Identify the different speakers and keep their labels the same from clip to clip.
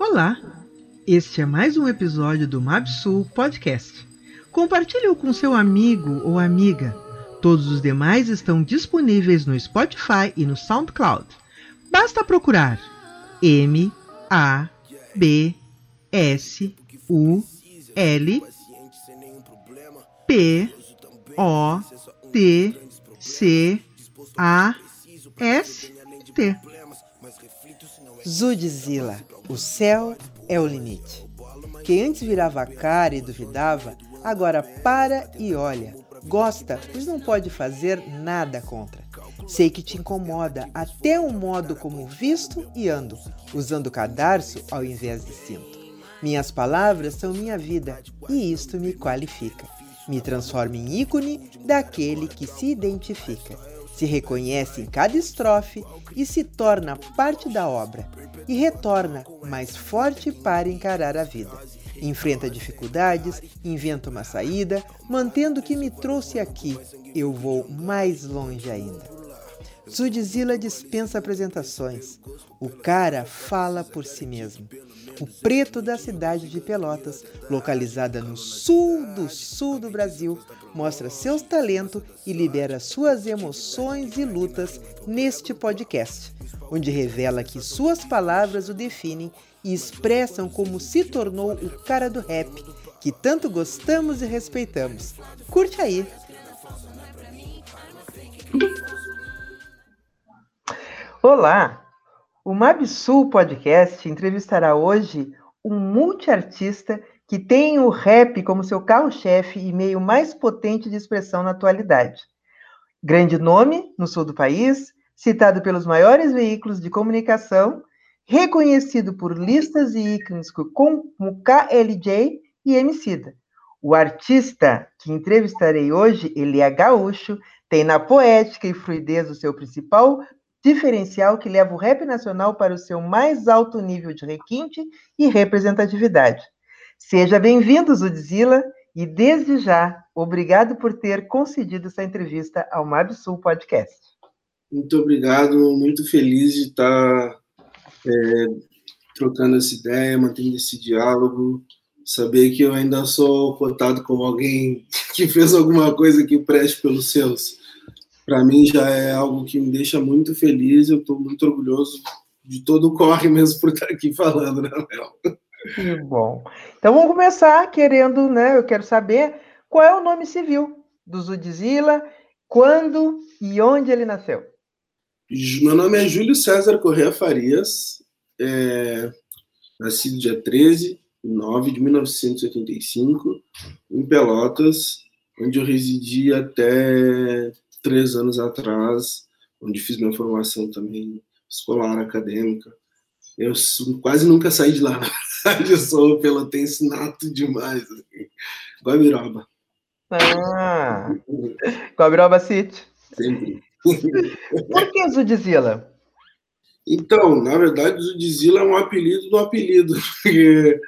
Speaker 1: Olá, este é mais um episódio do Mabsul Podcast. Compartilhe-o com seu amigo ou amiga. Todos os demais estão disponíveis no Spotify e no SoundCloud. Basta procurar M A B S U L P O T C A S T.
Speaker 2: Zudzilla, o céu é o limite. Quem antes virava a cara e duvidava, agora para e olha. Gosta, pois não pode fazer nada contra. Sei que te incomoda até o modo como visto e ando, usando cadarço ao invés de cinto. Minhas palavras são minha vida e isto me qualifica. Me transforma em ícone daquele que se identifica, se reconhece em cada estrofe e se torna parte da obra e retorna mais forte para encarar a vida. Enfrenta dificuldades, inventa uma saída, mantendo o que me trouxe aqui. Eu vou mais longe ainda. Zudzilla dispensa apresentações. O cara fala por si mesmo. O preto da cidade de Pelotas, localizada no sul do sul do Brasil, mostra seus talentos e libera suas emoções e lutas neste podcast, onde revela que suas palavras o definem e expressam como se tornou o cara do rap, que tanto gostamos e respeitamos. Curte aí!
Speaker 1: Olá! O Mabsul Podcast entrevistará hoje um multiartista que tem o rap como seu carro-chefe e meio mais potente de expressão na atualidade. Grande nome no sul do país, citado pelos maiores veículos de comunicação, reconhecido por listas e ícones como KLJ e Emicida. O artista que entrevistarei hoje, ele é gaúcho, tem na poética e fluidez o seu principal diferencial que leva o rap nacional para o seu mais alto nível de requinte e representatividade. Seja bem-vindo, Zudzilla, e desde já, obrigado por ter concedido essa entrevista ao Mabsul Podcast.
Speaker 3: Muito obrigado, muito feliz de estar é, trocando essa ideia, mantendo esse diálogo, saber que eu ainda sou cotado como alguém que fez alguma coisa que preste pelos seus para mim já é algo que me deixa muito feliz. Eu estou muito orgulhoso de todo o corre mesmo por estar aqui falando, né, Léo?
Speaker 1: Que bom. Então vamos começar querendo, né? Eu quero saber qual é o nome civil do Zudzilla, quando e onde ele nasceu.
Speaker 3: Meu nome é Júlio César Correa Farias, é, nascido dia 13 de 9 de 1985, em Pelotas, onde eu residi até três anos atrás, onde fiz minha formação também escolar, acadêmica. Eu quase nunca saí de lá, na verdade, eu sou pelotense nato demais. Assim. Guabiroba.
Speaker 1: Ah, Guabiroba City.
Speaker 3: Sempre.
Speaker 1: Por que Zudzilla?
Speaker 3: Então, na verdade, Zudzilla é um apelido do apelido, porque,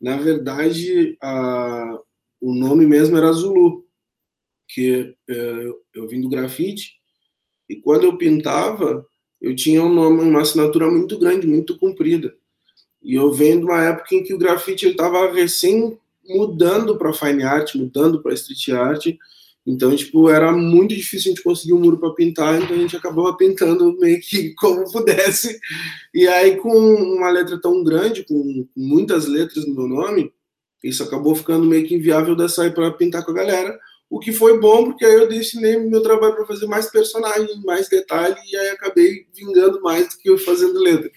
Speaker 3: na verdade, a, o nome mesmo era Zulu que é, eu vim do grafite e quando eu pintava eu tinha um nome, uma assinatura muito grande, muito comprida. E eu venho de uma época em que o grafite estava recém mudando para fine art, mudando para street art. Então, tipo, era muito difícil a gente conseguir um muro para pintar, então a gente acabava pintando meio que como pudesse. E aí, com uma letra tão grande, com muitas letras no meu nome, isso acabou ficando meio que inviável de sair para pintar com a galera. O que foi bom, porque aí eu destinei meu trabalho para fazer mais personagens, mais detalhe, e aí acabei vingando mais do que eu fazendo letra.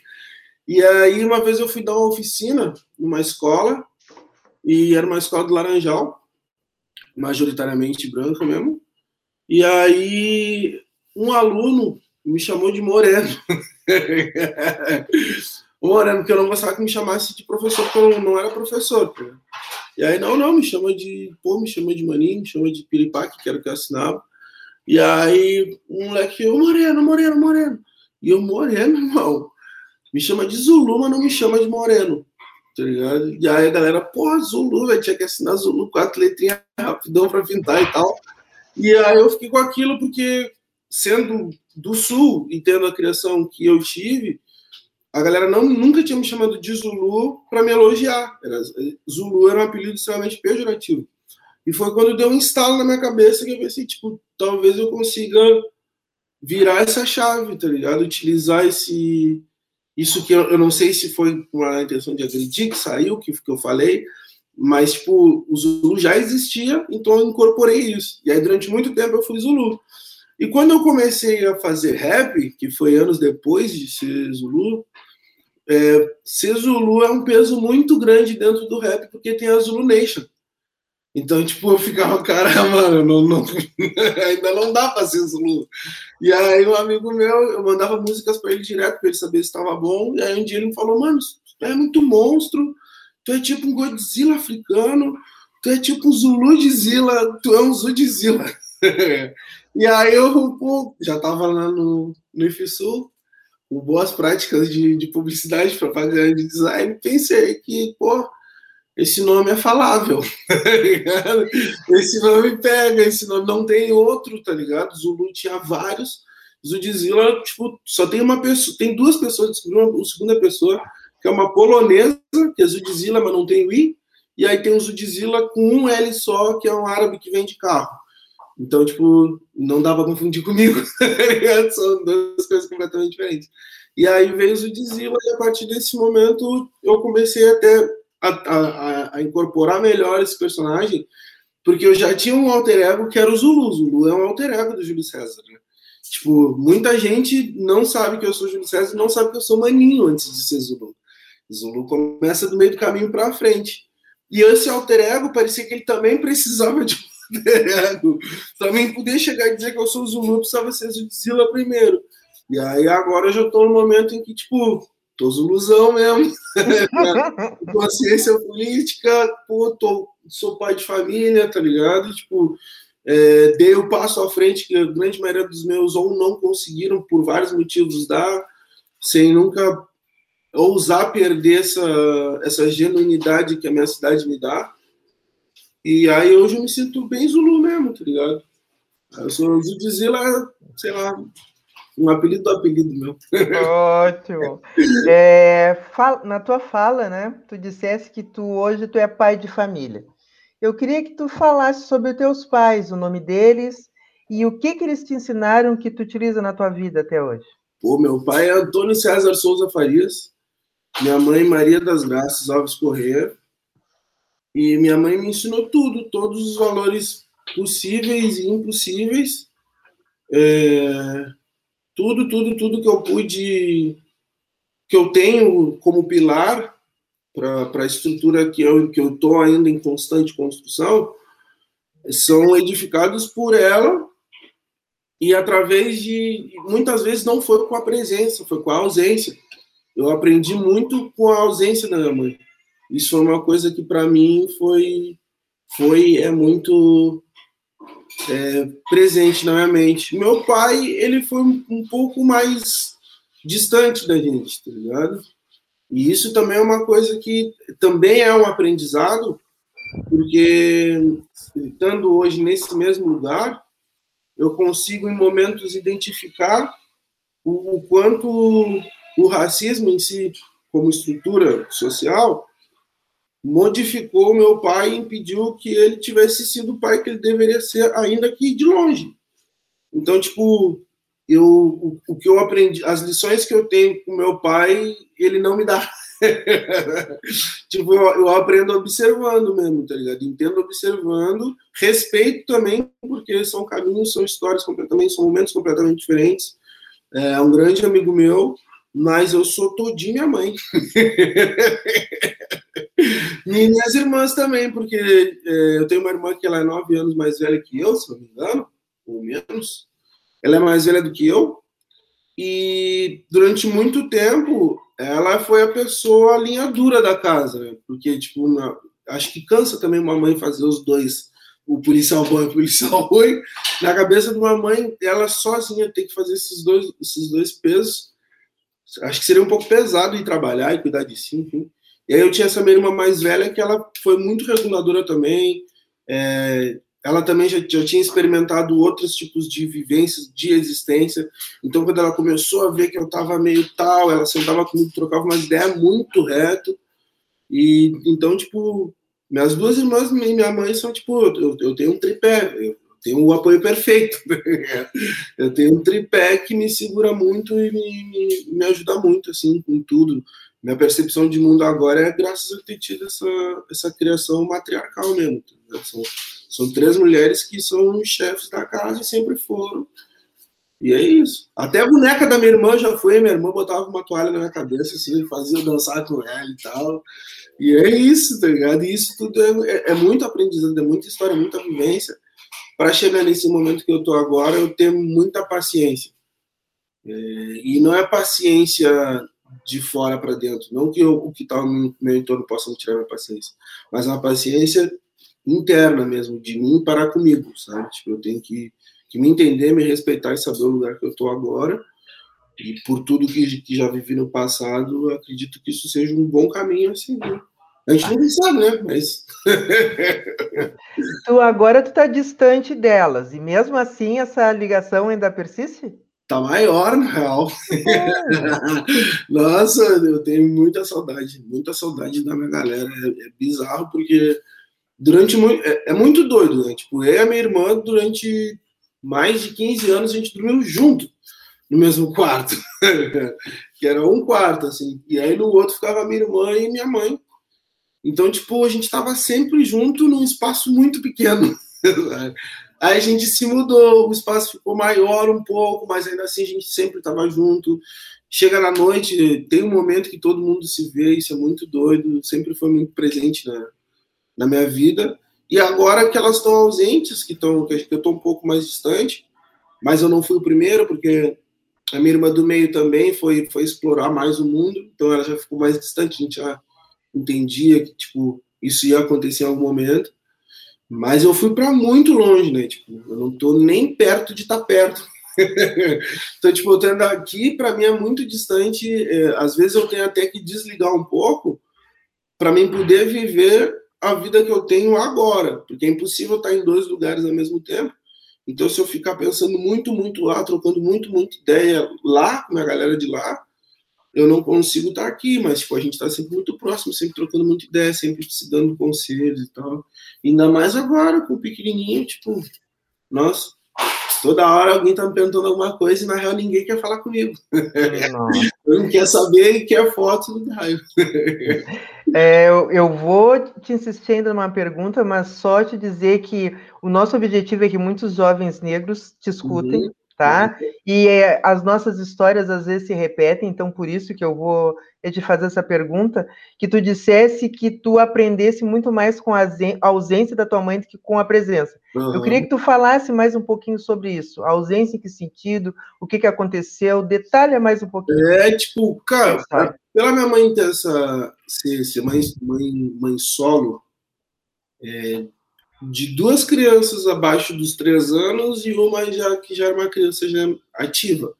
Speaker 3: E aí, uma vez eu fui dar uma oficina numa escola, e era uma escola do Laranjal, majoritariamente branca mesmo. E aí, um aluno me chamou de Moreno. Moreno, porque eu não gostava que me chamasse de professor, porque eu não era professor. Tá? E aí, não, não, me chama de, pô, me chama de maninho, me chama de piripaque, que era o que eu assinava. E aí, um moleque, ô Moreno, Moreno, Moreno. E eu, Moreno, irmão, me chama de Zulu, mas não me chama de Moreno. Tá ligado? E aí a galera, pô, Zulu, velho, tinha que assinar Zulu, quatro letrinhas rapidão pra pintar e tal. E aí eu fiquei com aquilo porque, sendo do Sul e tendo a criação que eu tive, a galera não, nunca tinha me chamado de Zulu para me elogiar. Era, Zulu era um apelido extremamente pejorativo. E foi quando deu um instalo na minha cabeça que eu pensei, tipo, talvez eu consiga virar essa chave, tá ligado? Utilizar esse isso que eu, eu não sei se foi com a intenção de agredir que saiu, que, que eu falei, mas tipo, o Zulu já existia, então eu incorporei isso. E aí durante muito tempo eu fui Zulu. E quando eu comecei a fazer rap, que foi anos depois de ser Zulu, é, ser Zulu é um peso muito grande dentro do rap, porque tem a Zulu Nation. Então, tipo, eu ficava, cara, mano, não, não, ainda não dá pra ser Zulu. E aí, um amigo meu, eu mandava músicas pra ele direto, pra ele saber se estava bom. E aí, um dia ele me falou, mano, tu é muito monstro, tu é tipo um Godzilla africano, tu é tipo um Zulu de Zila, tu é um Zila. e aí, eu pô, já tava lá no, no IFSU, com boas práticas de, de publicidade, propaganda, de design, pensei que, pô, esse nome é falável, tá esse nome pega, esse nome não tem outro, tá ligado? Zulu tinha vários, Zudzilla, tipo, só tem uma pessoa, tem duas pessoas, uma segunda pessoa, que é uma polonesa, que é Zudzilla, mas não tem o I, e aí tem o Zudzilla com um L só, que é um árabe que vende carro. Então, tipo, não dá pra confundir comigo, tá São duas coisas completamente diferentes. E aí veio o Zudzilla, e a partir desse momento eu comecei até a, a, a, incorporar melhor esse personagem, porque eu já tinha um alter ego que era o Zulu. Zulu é um alter ego do Júlio César. Né? Tipo, muita gente não sabe que eu sou Júlio César, não sabe que eu sou Maninho antes de ser Zulu. Zulu começa do meio do caminho para frente. E esse alter ego parecia que ele também precisava de. Também poder chegar e dizer que eu sou Zulu, precisava ser Zila primeiro. E aí agora eu já estou no momento em que, tipo, tô zuluzão mesmo. Consciência política, pô, tô, sou pai de família, tá ligado? Tipo, é, dei o passo à frente que a grande maioria dos meus ou não conseguiram por vários motivos dar, sem nunca ousar perder essa, essa genuinidade que a minha cidade me dá. E aí hoje eu me sinto bem Zulu mesmo, tá ligado? Eu sou Zudizila, sei lá, um apelido do apelido meu.
Speaker 1: Ótimo. É, na tua fala, né? Tu dissesse que tu hoje tu é pai de família. Eu queria que tu falasse sobre os teus pais, o nome deles e o que que eles te ensinaram que tu utiliza na tua vida até hoje.
Speaker 3: Pô, meu pai é Antônio César Souza Farias, minha mãe Maria das Graças Alves Corrêa, e minha mãe me ensinou tudo, todos os valores possíveis e impossíveis. É tudo, tudo, tudo que eu pude, que eu tenho como pilar para a estrutura que eu que eu ainda em constante construção, são edificados por ela e através de muitas vezes não foi com a presença, foi com a ausência. Eu aprendi muito com a ausência da minha mãe. Isso foi uma coisa que para mim foi foi é muito é, presente na minha mente. Meu pai, ele foi um, pouco mais distante da gente, tá ligado? E isso também é uma coisa que também é um aprendizado, porque estando hoje nesse mesmo lugar, eu consigo em momentos identificar o, o quanto o racismo em si, como estrutura social, modificou meu pai e impediu que ele tivesse sido o pai que ele deveria ser, ainda que de longe. Então, tipo, eu, o, o que eu aprendi, as lições que eu tenho com meu pai, ele não me dá. tipo, eu, eu, aprendo observando mesmo, tá ligado? Entendo observando, respeito também, porque são caminhos, são histórias completamente, são momentos completamente diferentes. É um grande amigo meu, mas eu sou todinho minha mãe. minhas irmãs também, porque é, eu tenho uma irmã que ela é nove anos mais velha que eu, se não me engano, ou menos. Ela é mais velha do que eu. E durante muito tempo, ela foi a pessoa a linha dura da casa, né? Porque, tipo, na, acho que cansa também uma mãe fazer os dois, o policial bom e o policial ruim. Na cabeça de uma mãe, ela sozinha tem que fazer esses dois, esses dois pesos acho que seria um pouco pesado ir trabalhar e cuidar de si, enfim. E aí eu tinha essa minha irmã mais velha que ela foi muito reguladora também, é, ela também já, já tinha experimentado outros tipos de vivências, de existência. Então, quando ela começou a ver que eu estava meio tal, ela sentava comigo, trocava uma ideia muito reto. E então, tipo, minhas duas irmãs e minha mãe são, tipo, eu, eu tenho um tripé, eu tenho o um apoio perfeito. eu tenho um tripé que me segura muito e me, me, me ajuda muito, assim, com tudo minha percepção de mundo agora é graças a ter tido essa, essa criação matriarcal mesmo. Tá são, são três mulheres que são chefes da casa e sempre foram. E é isso. Até a boneca da minha irmã já foi, minha irmã botava uma toalha na minha cabeça, assim, fazia eu dançar com ela e tal. E é isso, tá ligado? E isso tudo é, é, é muito aprendizado, é muita história, muita vivência. Para chegar nesse momento que eu tô agora, eu tenho muita paciência. É, e não é paciência de fora para dentro. Não que eu, o que está no meu entorno possa me tirar minha paciência, mas uma paciência interna mesmo, de mim para comigo, sabe? Tipo, eu tenho que, que me entender, me respeitar e saber o lugar que eu estou agora. E por tudo que, que já vivi no passado, acredito que isso seja um bom caminho a seguir. A gente não sabe, né? Mas.
Speaker 1: tu agora tu tá distante delas, e mesmo assim essa ligação ainda persiste?
Speaker 3: tá maior, na real. Nossa, eu tenho muita saudade, muita saudade da minha galera. É, é bizarro, porque durante muito. É, é, muito doido, né? Tipo, eu e a minha irmã, durante mais de 15 anos, a gente dormiu junto no mesmo quarto. que era um quarto, assim. E aí no outro ficava minha irmã e minha mãe. Então, tipo, a gente tava sempre junto num espaço muito pequeno. Aí a gente se mudou, o espaço ficou maior um pouco, mas ainda assim a gente sempre estava junto. Chega na noite, tem um momento que todo mundo se vê, isso é muito doido, sempre foi muito presente na, na minha vida. E agora que elas estão ausentes, que, estão, que eu estou um pouco mais distante, mas eu não fui o primeiro, porque a minha irmã do meio também foi, foi explorar mais o mundo, então ela já ficou mais distante, a gente já entendia que tipo, isso ia acontecer em algum momento. Mas eu fui para muito longe, né? Tipo, eu não tô nem perto de estar tá perto. então, tipo, eu tendo aqui, para mim é muito distante. É, às vezes eu tenho até que desligar um pouco para mim poder viver a vida que eu tenho agora, porque é impossível estar em dois lugares ao mesmo tempo. Então, se eu ficar pensando muito, muito lá, trocando muito, muita ideia lá com a galera de lá, eu não consigo estar aqui, mas tipo, a gente está sempre muito próximo, sempre trocando muita ideia, sempre se dando conselhos e tal. Ainda mais agora, com o pequenininho, tipo, nossa, toda hora alguém tá me perguntando alguma coisa e na real ninguém quer falar comigo. Não, não quer saber e quer foto do raio.
Speaker 1: É, eu, eu, vou te insistir ainda numa pergunta, mas só te dizer que o nosso objetivo é que muitos jovens negros te escutem. Uhum tá? E é, as nossas histórias às vezes se repetem, então por isso que eu vou te fazer essa pergunta, que tu dissesse que tu aprendesse muito mais com a ausência da tua mãe do que com a presença. Uhum. Eu queria que tu falasse mais um pouquinho sobre isso. A ausência em que sentido? O que, que aconteceu? Detalha mais um pouquinho.
Speaker 3: É, tipo, cara, pela minha mãe ter essa... ser, ser mãe, mãe, mãe solo, é, de duas crianças abaixo dos três anos e uma já que já era uma criança já ativa.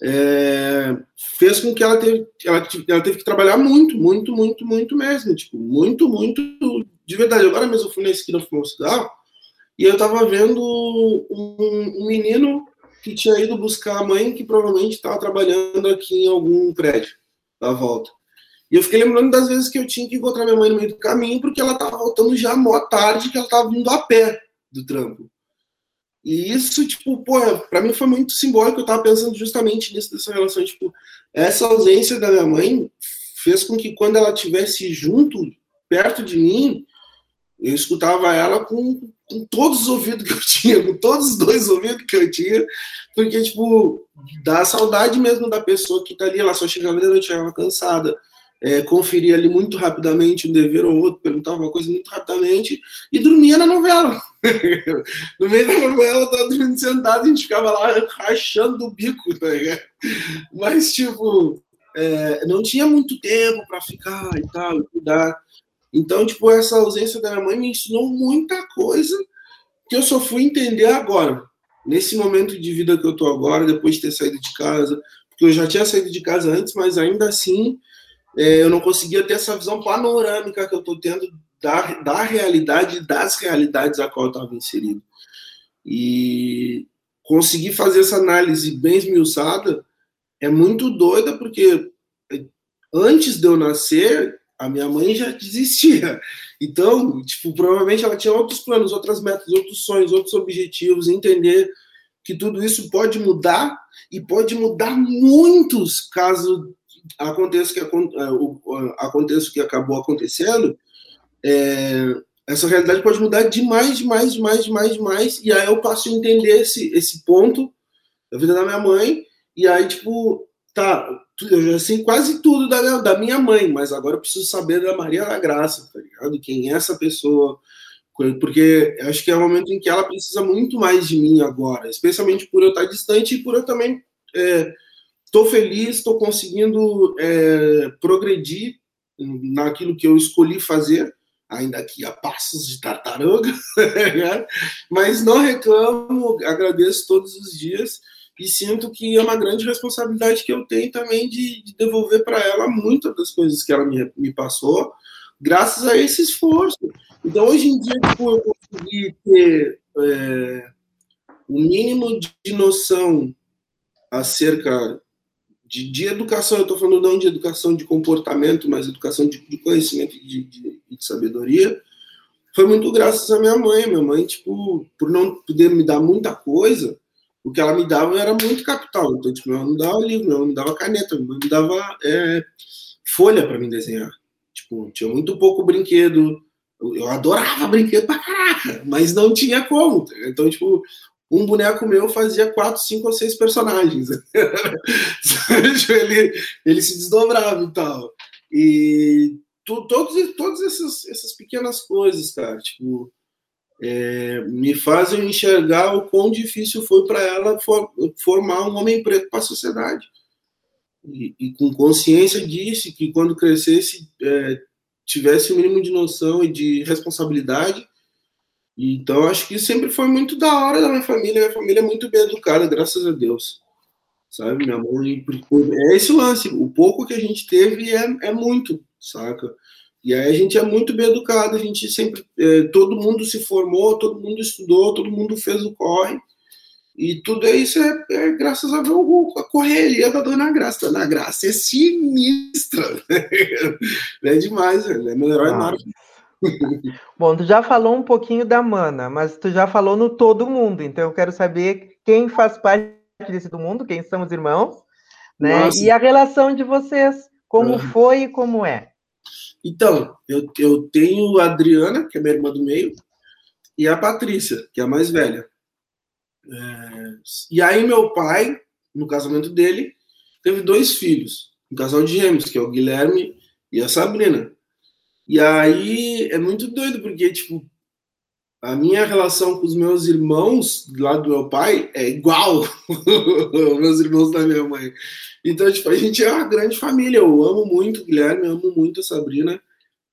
Speaker 3: É, fez com que ela teve, ela, ela, teve que trabalhar muito, muito, muito, muito mesmo, tipo, muito, muito, de verdade. Agora mesmo eu fui na esquina fumar cigarro e eu tava vendo um, um, menino que tinha ido buscar a mãe que provavelmente estava trabalhando aqui em algum prédio da volta. E eu fiquei lembrando das vezes que eu tinha que encontrar minha mãe no meio do caminho, porque ela estava voltando já mó tarde, que ela estava vindo a pé do trampo. E isso, tipo, pô, pra mim foi muito simbólico. Eu tava pensando justamente nisso, relação. Tipo, essa ausência da minha mãe fez com que quando ela estivesse junto, perto de mim, eu escutava ela com, com todos os ouvidos que eu tinha, com todos os dois ouvidos que eu tinha, porque, tipo, dá saudade mesmo da pessoa que tá ali. Ela só chegava de noite, ela cansada é, conferia ali muito rapidamente um dever ou outro, perguntava uma coisa muito rapidamente e dormia na novela. no meio da novela, eu tava dormindo sentado e a gente ficava lá rachando o bico, tá Mas, tipo, é, não tinha muito tempo para ficar e tal, cuidar. Então, tipo, essa ausência da minha mãe me ensinou muita coisa que eu só fui entender agora. Nesse momento de vida que eu tô agora, depois de ter saído de casa, porque eu já tinha saído de casa antes, mas ainda assim eu não conseguia ter essa visão panorâmica que eu estou tendo da, da realidade, das realidades a qual eu estava inserido. E conseguir fazer essa análise bem esmiuçada é muito doida, porque antes de eu nascer, a minha mãe já desistia. Então, tipo, provavelmente ela tinha outros planos, outras metas, outros sonhos, outros objetivos, entender que tudo isso pode mudar e pode mudar muitos caso aconteça que é, aconteça o que acabou acontecendo. É, essa realidade pode mudar demais, demais, demais, demais, demais. E aí eu passo a entender esse, esse ponto da vida da minha mãe. E aí, tipo, tá, eu já sei quase tudo da minha, da minha mãe, mas agora eu preciso saber da Maria da Graça, tá ligado? Quem é essa pessoa? Porque acho que é o momento em que ela precisa muito mais de mim agora, especialmente por eu estar distante e por eu também estou feliz, estou conseguindo é, progredir naquilo que eu escolhi fazer, ainda que a passos de tartaruga, né? mas não reclamo, agradeço todos os dias e sinto que é uma grande responsabilidade que eu tenho também de, de devolver para ela muitas das coisas que ela me, me passou, graças a esse esforço. Então, hoje em dia, tipo, eu consegui ter é, o mínimo de noção acerca de, de educação, eu estou falando não de educação de comportamento, mas educação de, de conhecimento e de, de, de, sabedoria, foi muito graças à minha mãe. Minha mãe, tipo, por não poder me dar muita coisa, o que ela me dava era muito capital. Então, tipo, ela me dava livro, ela me dava caneta, ela me dava é, folha para me desenhar. Tipo, tinha muito pouco brinquedo. Eu adorava brinquedo pra caraca, mas não tinha como. Então, tipo, um boneco meu fazia quatro, cinco ou seis personagens. ele, ele se desdobrava e tal. E tu, todos, todas essas, essas pequenas coisas, cara, tipo, é, me fazem enxergar o quão difícil foi para ela for, formar um homem preto para a sociedade. E, e, com consciência disso, que quando crescesse, é, tivesse o mínimo de noção e de responsabilidade então, acho que sempre foi muito da hora da minha família. Minha família é muito bem educada, graças a Deus. Sabe? Minha mãe. É esse lance. O pouco que a gente teve é, é muito, saca? E aí a gente é muito bem educado. A gente sempre. É, todo mundo se formou, todo mundo estudou, todo mundo fez o corre. E tudo isso é, é graças a, a correria da Dona Graça. Dona Graça é sinistra. é demais, velho. É meu herói ah.
Speaker 1: Bom, tu já falou um pouquinho da Mana, mas tu já falou no todo mundo, então eu quero saber quem faz parte desse todo mundo, quem são os irmãos, né? Nossa. E a relação de vocês, como uhum. foi e como é.
Speaker 3: Então, eu, eu tenho a Adriana, que é minha irmã do meio, e a Patrícia, que é a mais velha. É... E aí meu pai, no casamento dele, teve dois filhos, um casal de gêmeos, que é o Guilherme e a Sabrina. E aí é muito doido, porque, tipo, a minha relação com os meus irmãos lá do meu pai é igual meus irmãos da minha mãe. Então, tipo, a gente é uma grande família. Eu amo muito o Guilherme, amo muito a Sabrina.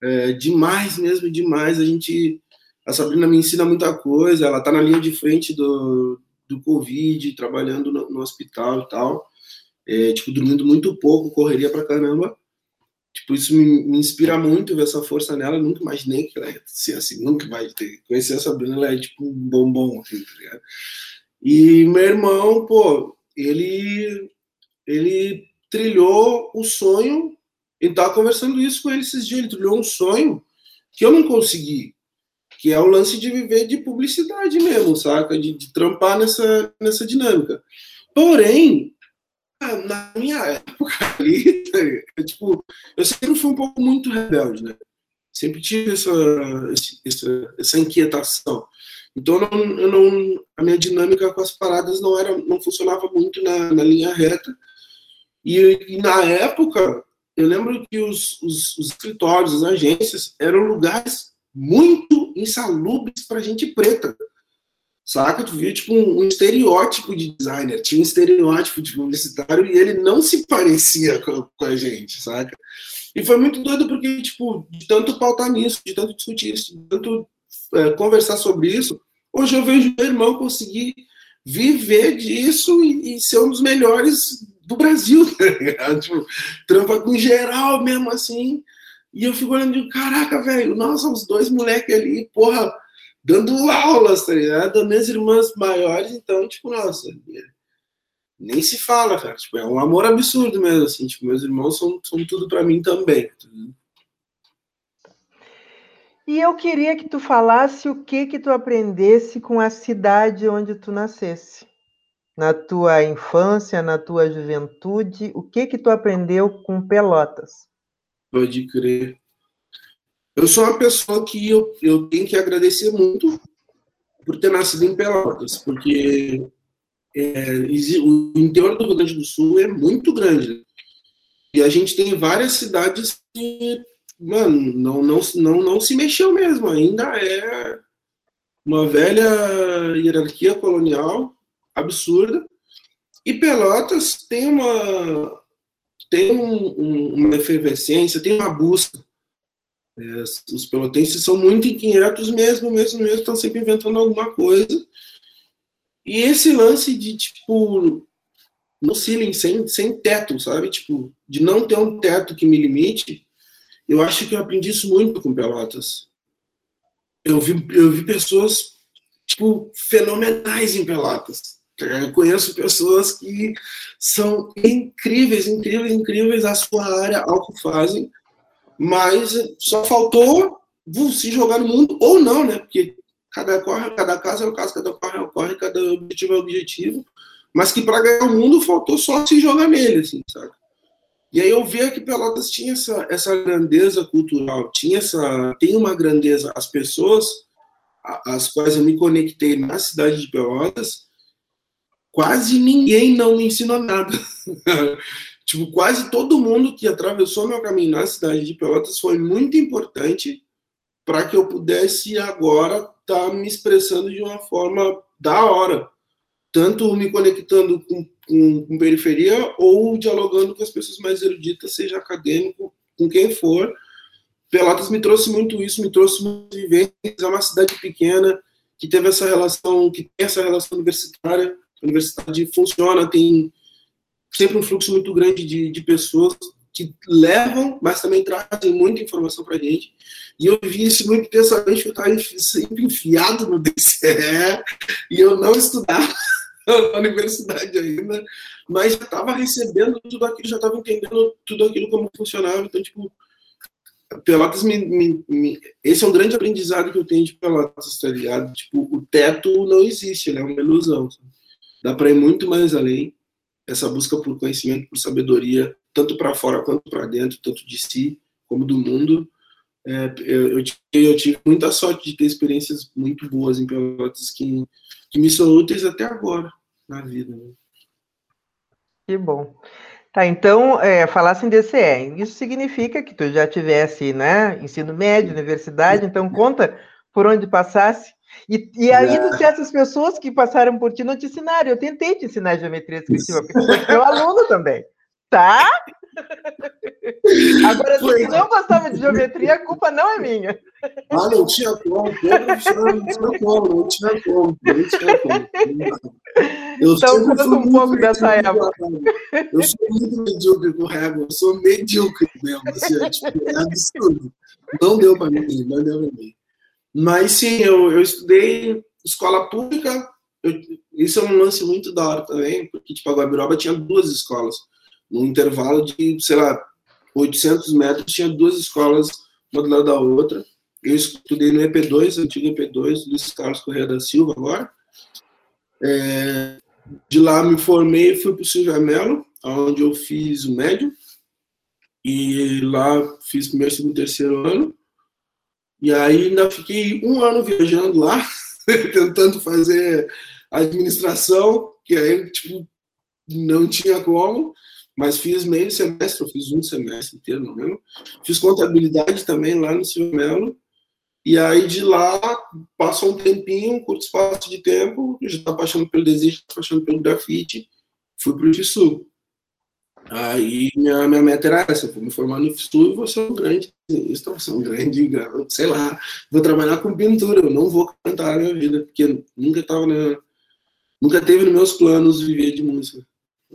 Speaker 3: É, demais mesmo, demais. A gente. A Sabrina me ensina muita coisa, ela tá na linha de frente do, do Covid, trabalhando no, no hospital e tal. É, tipo, dormindo muito pouco, correria pra caramba. Tipo, isso me, me, inspira muito ver essa força nela. Eu nunca imaginei que ela ia ser assim, nunca vai ter. Conhecer a Sabrina, ela é tipo um bombom, assim, tá ligado? E meu irmão, pô, ele, ele trilhou o sonho. Ele tava conversando isso com ele esses dias. Ele trilhou um sonho que eu não consegui, que é o lance de viver de publicidade mesmo, saca? De, de trampar nessa, nessa dinâmica. Porém, na minha época ali, tipo, eu sempre fui um pouco muito rebelde, né? Sempre tive essa, essa, essa inquietação. Então, não, eu não, a minha dinâmica com as paradas não era, não funcionava muito na, na linha reta. E, e, na época, eu lembro que os, os, os escritórios, as agências, eram lugares muito insalubres para gente preta. Saca? Tu via tipo um, um, estereótipo de designer, tinha um estereótipo de publicitário e ele não se parecia com, com, a gente, saca? E foi muito doido porque, tipo, de tanto pautar nisso, de tanto discutir isso, de tanto é, conversar sobre isso, hoje eu vejo meu irmão conseguir viver disso e, e ser um dos melhores do Brasil, tá tipo, trampa com geral mesmo assim, E eu fico olhando de caraca, velho, nós os dois moleques ali, porra, dando aulas, tá ligado? Minhas irmãs maiores, então, tipo, nossa, nem se fala, cara. Tipo, é um amor absurdo mesmo, assim. Tipo, meus irmãos são, são tudo para mim também. Tá
Speaker 1: e eu queria que tu falasse o que que tu aprendesse com a cidade onde tu nascesse. Na tua infância, na tua juventude, o que que tu aprendeu com Pelotas?
Speaker 3: Pode crer. Eu sou uma pessoa que eu, eu tenho que agradecer muito por ter nascido em Pelotas, porque é, o interior do Rio Grande do Sul é muito grande. E a gente tem várias cidades que, mano, não, não, não, não se mexeu mesmo. Ainda é uma velha hierarquia colonial absurda. E Pelotas tem uma, tem um, um, uma efervescência, tem uma busca. É, os pelotenses são muito inquietos mesmo, mesmo, mesmo, estão sempre inventando alguma coisa. E esse lance de, tipo, no ceiling, sem, sem teto, sabe? Tipo, de não ter um teto que me limite, eu acho que eu aprendi isso muito com Pelotas. Eu vi, eu vi pessoas, tipo, fenomenais em Pelotas. Eu conheço pessoas que são incríveis, incríveis, incríveis a sua área, ao que fazem, mas só faltou se jogar no mundo ou não, né? Porque cada, corre, cada caso é um caso, cada corre é um corre, cada objetivo é um objetivo, mas que para ganhar o mundo faltou só se jogar nele, assim, sabe? E aí eu via que Pelotas tinha essa, essa grandeza cultural, tinha essa, tem uma grandeza, as pessoas às quais eu me conectei na cidade de Pelotas, quase ninguém não me ensinou nada. tipo, quase todo mundo que atravessou meu caminho na cidade de Pelotas foi muito importante para que eu pudesse agora estar tá me expressando de uma forma da hora. Tanto me conectando com, com, com periferia ou dialogando com as pessoas mais eruditas, seja acadêmico, com quem for. Pelotas me trouxe muito isso, me trouxe muito vivências. É uma cidade pequena que teve essa relação, que tem essa relação universitária a universidade funciona, tem sempre um fluxo muito grande de, de pessoas que levam, mas também trazem muita informação para a gente. E eu vi isso muito intensamente, eu estava sempre enfiado no DCE, e eu não estudava na universidade ainda, mas já estava recebendo tudo aquilo, já estava entendendo tudo aquilo como funcionava. Então, tipo, Pelotas me, me, me, Esse é um grande aprendizado que eu tenho de Pelotas, tá ligado? Tipo, o teto não existe, ele é uma ilusão. Dá para ir muito mais além. Essa busca por conhecimento, por sabedoria, tanto para fora quanto para dentro, tanto de si como do mundo. É, eu, eu, tive muita sorte de ter experiências muito boas em Pelotas que, que me são úteis até agora na vida. Né?
Speaker 1: Que bom. Tá, então, é, falasse em DCE, isso significa que tu já tivesse, né, ensino médio, universidade, então conta por onde passasse e, e aí, é. essas pessoas que passaram por ti não te ensinaram. Eu tentei te ensinar geometria descritiva, porque tu foi meu aluno também. Tá? Agora, se tu não gostava de geometria, a culpa não é minha.
Speaker 3: Ah, não tinha como. não tinha como, não tinha como. Não tinha como.
Speaker 1: Eu então, conta um pouco dessa época.
Speaker 3: Eu sou muito medíocre com régua, eu sou medíocre mesmo. Assim, é, tipo, é absurdo. Não deu para mim, não deu para mim. Mas sim, eu, eu estudei escola pública, eu, isso é um lance muito da hora também, porque tipo, a Guabiroba tinha duas escolas. No intervalo de, sei lá, 800 metros, tinha duas escolas, uma do lado da outra. Eu estudei no EP2, antigo EP2, Luiz Carlos Correia da Silva agora. É, de lá me formei e fui para o Silvia Melo, onde eu fiz o médio. E lá fiz primeiro, segundo, terceiro ano. E aí ainda fiquei um ano viajando lá, tentando fazer administração, que aí tipo, não tinha como, mas fiz meio semestre, fiz um semestre inteiro, não lembro. Fiz contabilidade também lá no Silvio Melo. E aí de lá passou um tempinho, um curto espaço de tempo, já estava apaixonado pelo desejo, apaixonado pelo grafite, fui para o FISU. Aí minha, minha meta era essa, vou me formar no FSU e vou ser um grande vou ser um grande, sei lá, vou trabalhar com pintura, eu não vou cantar na minha vida, porque nunca tava na, nunca teve nos meus planos viver de música,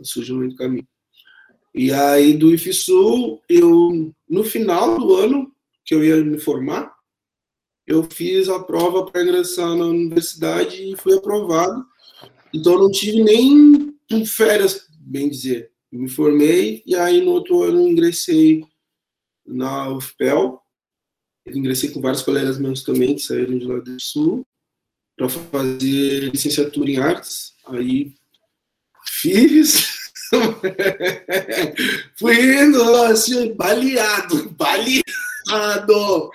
Speaker 3: surgiu no meio do caminho. E aí do IFSU, eu no final do ano que eu ia me formar, eu fiz a prova para ingressar na universidade e fui aprovado. Então eu não tive nem férias, bem dizer. Me formei e aí no outro ano ingressei na UFPEL. ingressei com vários colegas meus também que saíram de lá do Sul para fazer licenciatura em artes. Aí fiz. Fui indo assim, baleado, baleado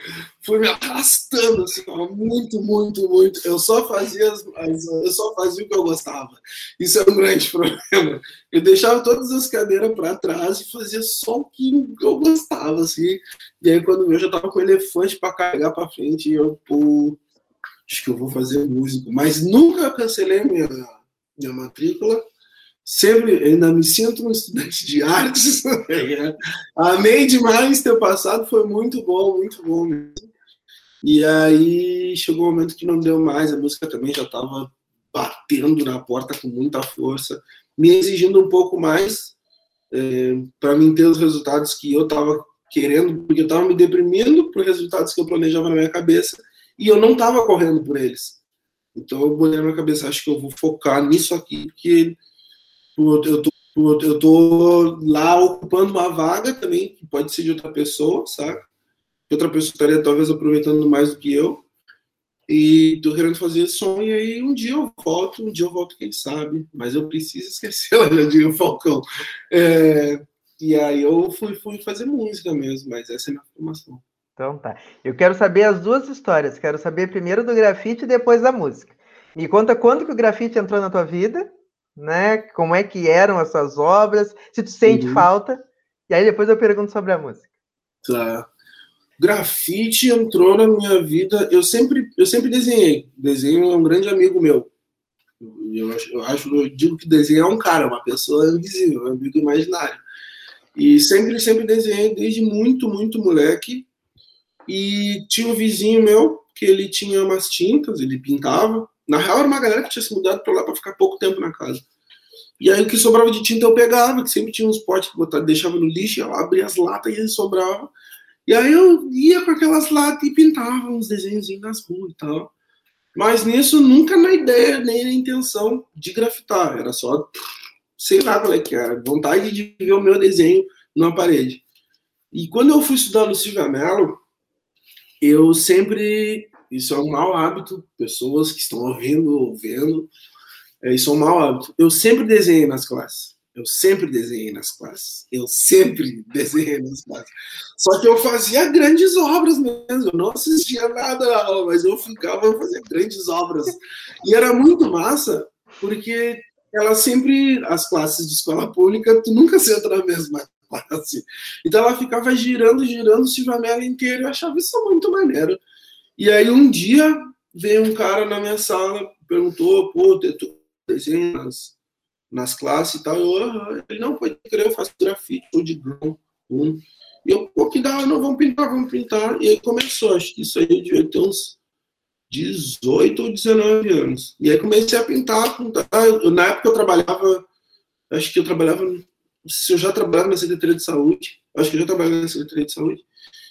Speaker 3: fui me arrastando, assim, muito, muito, muito. Eu só fazia as, eu só fazia o que eu gostava. Isso é um grande problema. Eu deixava todas as cadeiras para trás e fazia só o que eu gostava, assim. E aí quando eu já tava com o elefante para carregar para frente, eu, pô, acho que eu vou fazer músico. Mas nunca cancelei minha, minha matrícula sempre ainda me sinto um estudante de artes. Amei demais ter passado, foi muito bom, muito bom mesmo. E aí chegou um momento que não deu mais, a música também já estava batendo na porta com muita força, me exigindo um pouco mais é, para mim ter os resultados que eu estava querendo, porque eu estava me deprimindo por resultados que eu planejava na minha cabeça e eu não estava correndo por eles. Então eu botei na minha cabeça, acho que eu vou focar nisso aqui, porque eu tô, eu tô lá ocupando uma vaga também, que pode ser de outra pessoa, sabe? Que outra pessoa estaria talvez aproveitando mais do que eu. E tô querendo fazer som, e aí um dia eu volto, um dia eu volto, quem sabe, mas eu preciso esquecer o Leandrinho Falcão. É, e aí eu fui, fui fazer música mesmo, mas essa é a minha formação.
Speaker 1: Então tá. Eu quero saber as duas histórias. Quero saber primeiro do grafite e depois da música. Me conta quando que o grafite entrou na tua vida, né? Como é que eram as suas obras, se tu sente uhum. falta. E aí depois eu pergunto sobre a música.
Speaker 3: Tá grafite entrou na minha vida. Eu sempre, eu sempre desenhei. Desenho é um grande amigo meu. Eu, eu acho, eu digo que desenho é um cara, uma pessoa invisível, um amigo imaginário. E sempre, sempre desenhei desde muito, muito moleque. E tinha um vizinho meu que ele tinha umas tintas, ele pintava. Na real, era uma galera que tinha se mudado para lá para ficar pouco tempo na casa. E aí o que sobrava de tinta eu pegava, que sempre tinha uns potes que botava, deixava no lixo, eu abria as latas e sobrava. E aí eu ia com aquelas latas e pintava uns desenhos nas ruas e tal. Mas nisso nunca na ideia, nem na intenção de grafitar. Era só, sei lá qual é que era, vontade de ver o meu desenho numa parede. E quando eu fui estudar no Silvia Mello, eu sempre. Isso é um mau hábito, pessoas que estão ouvindo, ouvindo, é, isso é um mau hábito. Eu sempre desenhei nas classes. Eu sempre desenhei nas classes. Eu sempre desenhei nas classes. Só que eu fazia grandes obras mesmo. Eu não assistia nada na aula, mas eu ficava fazendo grandes obras. E era muito massa, porque ela sempre, as classes de escola pública, tu nunca senta na mesma classe. Então ela ficava girando, girando o Silvamela inteiro. Eu achava isso muito maneiro. E aí um dia veio um cara na minha sala, perguntou, pô, tu desenha nas classes e tal. Eu, ele não pode crer, eu faço grafite, ou de grão. Um. E eu, pô, que dá, não, vamos pintar, vamos pintar. E aí começou, acho que isso aí devia ter uns 18 ou 19 anos. E aí comecei a pintar, pintar. Eu, na época eu trabalhava, acho que eu trabalhava, se eu já trabalhava na Secretaria de Saúde, acho que eu já trabalhava na Secretaria de Saúde.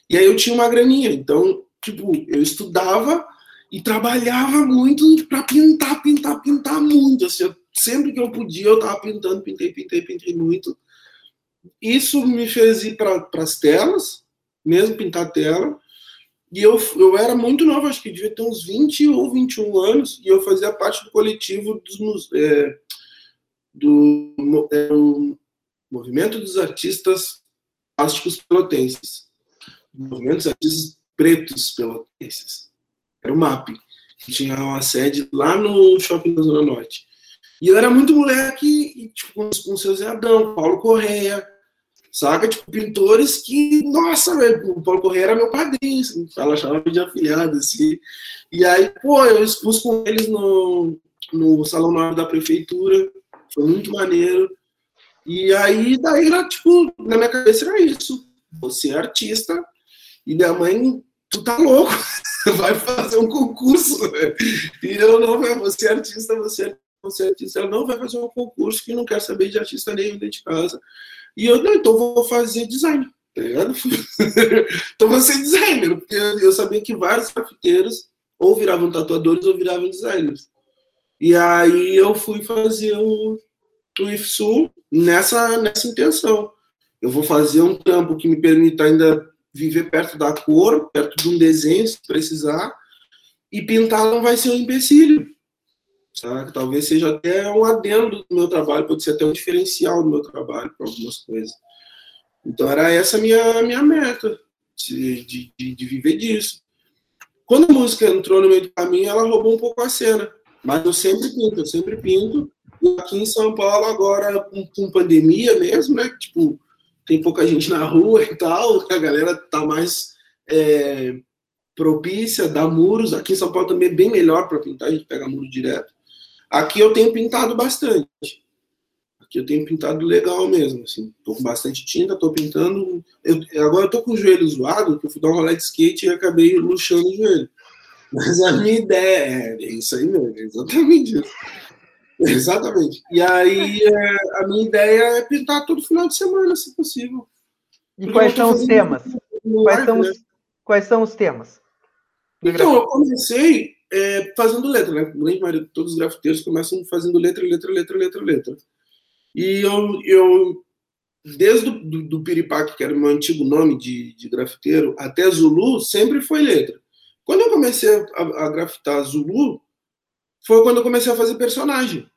Speaker 3: E aí eu tinha uma graninha, então, tipo, eu estudava e trabalhava muito para pintar, pintar, pintar muito. Assim, eu sempre que eu podia, eu estava pintando, pintei, pintei, pintei muito. Isso me fez ir para as telas, mesmo pintar tela. E eu, eu era muito nova, acho que devia ter uns 20 ou 21 anos, e eu fazia parte do coletivo dos, é, do, é, Movimento dos Artistas Plásticos Pelotenses. Movimento dos Artistas Pretos Pelotenses. Era o MAP, que tinha uma sede lá no Shopping da Zona Norte. E eu era muito moleque, tipo, com, o seu Zé Adão, Paulo Correia, saca? Tipo, pintores que, nossa, velho, o Paulo Correia era meu padrinho, assim, ela chamava de afilhado, assim. E aí, pô, eu expus com eles no, no Salão Nove da Prefeitura, foi muito maneiro. E aí, daí era, tipo, na minha cabeça era isso. Você é artista, e minha mãe, tu tá louco, vai fazer um concurso. E eu não, você é artista, você é você artista, ela não vai fazer um concurso que não quer saber de artista nenhum dentro de casa. E eu, não, então vou fazer design. Tá então vou ser designer, porque eu sabia que vários grafiteiros ou viravam tatuadores ou viravam designers. E aí eu fui fazer o, o IFSU nessa, nessa intenção. Eu vou fazer um trampo que me permita ainda viver perto da cor, perto de um desenho, se precisar, e pintar não vai ser um empecilho. Sabe? Talvez seja até um adendo do meu trabalho, pode ser até um diferencial do meu trabalho para algumas coisas. Então era essa a minha, minha meta, de, de, de viver disso. Quando a música entrou no meio do caminho, ela roubou um pouco a cena. Mas eu sempre pinto, eu sempre pinto. E aqui em São Paulo, agora, com, com pandemia mesmo, né? Tipo, tem pouca gente na rua e tal, a galera tá mais é, propícia, dá muros. Aqui em São Paulo também é bem melhor para pintar, a gente pega muro direto. Aqui eu tenho pintado bastante. Aqui eu tenho pintado legal mesmo, assim. Tô com bastante tinta, tô pintando. Eu, agora eu tô com o joelho zoado, que eu fui dar um rolê de skate e acabei luxando o joelho. Mas a minha ideia é, é isso aí mesmo, é exatamente isso. Exatamente. E aí, é, a minha ideia é pintar todo final de semana, se possível.
Speaker 1: E quais são os temas? Quais são, os, né? quais são os temas?
Speaker 3: Então, eu comecei é, fazendo letra, né? Grande maioria, todos os grafiteiros começam fazendo letra, letra, letra, letra, letra. E eu, eu desde do Piripaque, que era o meu antigo nome de, de grafiteiro, até Zulu, sempre foi letra. Quando eu comecei a, a grafitar Zulu, foi quando eu comecei a fazer personagem.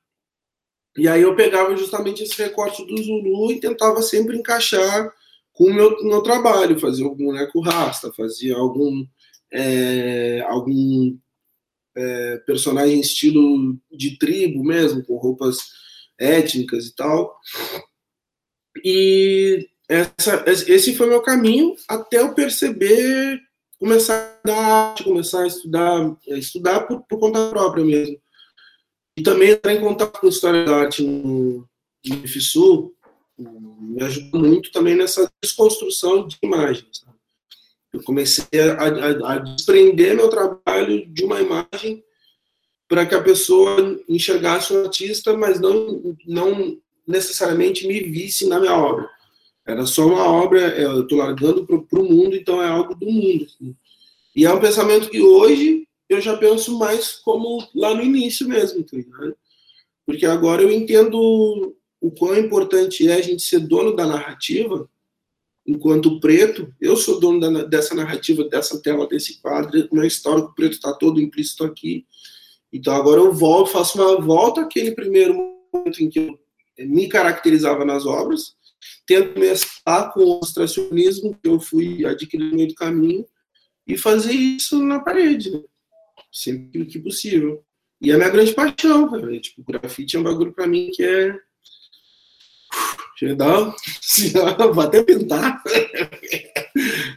Speaker 3: E aí eu pegava justamente esse recorte do Zulu e tentava sempre encaixar com o meu, meu trabalho, fazia algum boneco rasta, fazia algum é, algum é, personagem estilo de tribo mesmo, com roupas étnicas e tal. E essa, esse foi meu caminho até eu perceber começar a arte, começar a estudar, é, estudar por, por, conta própria mesmo. E também entrar em contato com história da arte no, no IFSU me ajudou muito também nessa desconstrução de imagens. Eu comecei a, a, a desprender meu trabalho de uma imagem para que a pessoa enxergasse o artista, mas não, não necessariamente me visse na minha obra. Era só uma obra, é, eu estou largando para o mundo, então é algo do mundo. Assim. E é um pensamento que hoje eu já penso mais como lá no início mesmo, tá porque agora eu entendo o quão importante é a gente ser dono da narrativa, enquanto preto, eu sou dono da, dessa narrativa, dessa tela, desse quadro, meu histórico preto está todo implícito aqui. Então agora eu volto, faço uma volta àquele primeiro momento em que eu me caracterizava nas obras, tento mesclar com o abstracionismo que eu fui adquirindo no meio do caminho e fazer isso na parede, né? sempre que possível. E é a minha grande paixão, cara. Tipo, o grafite é um bagulho para mim que é dá, vou até pintar.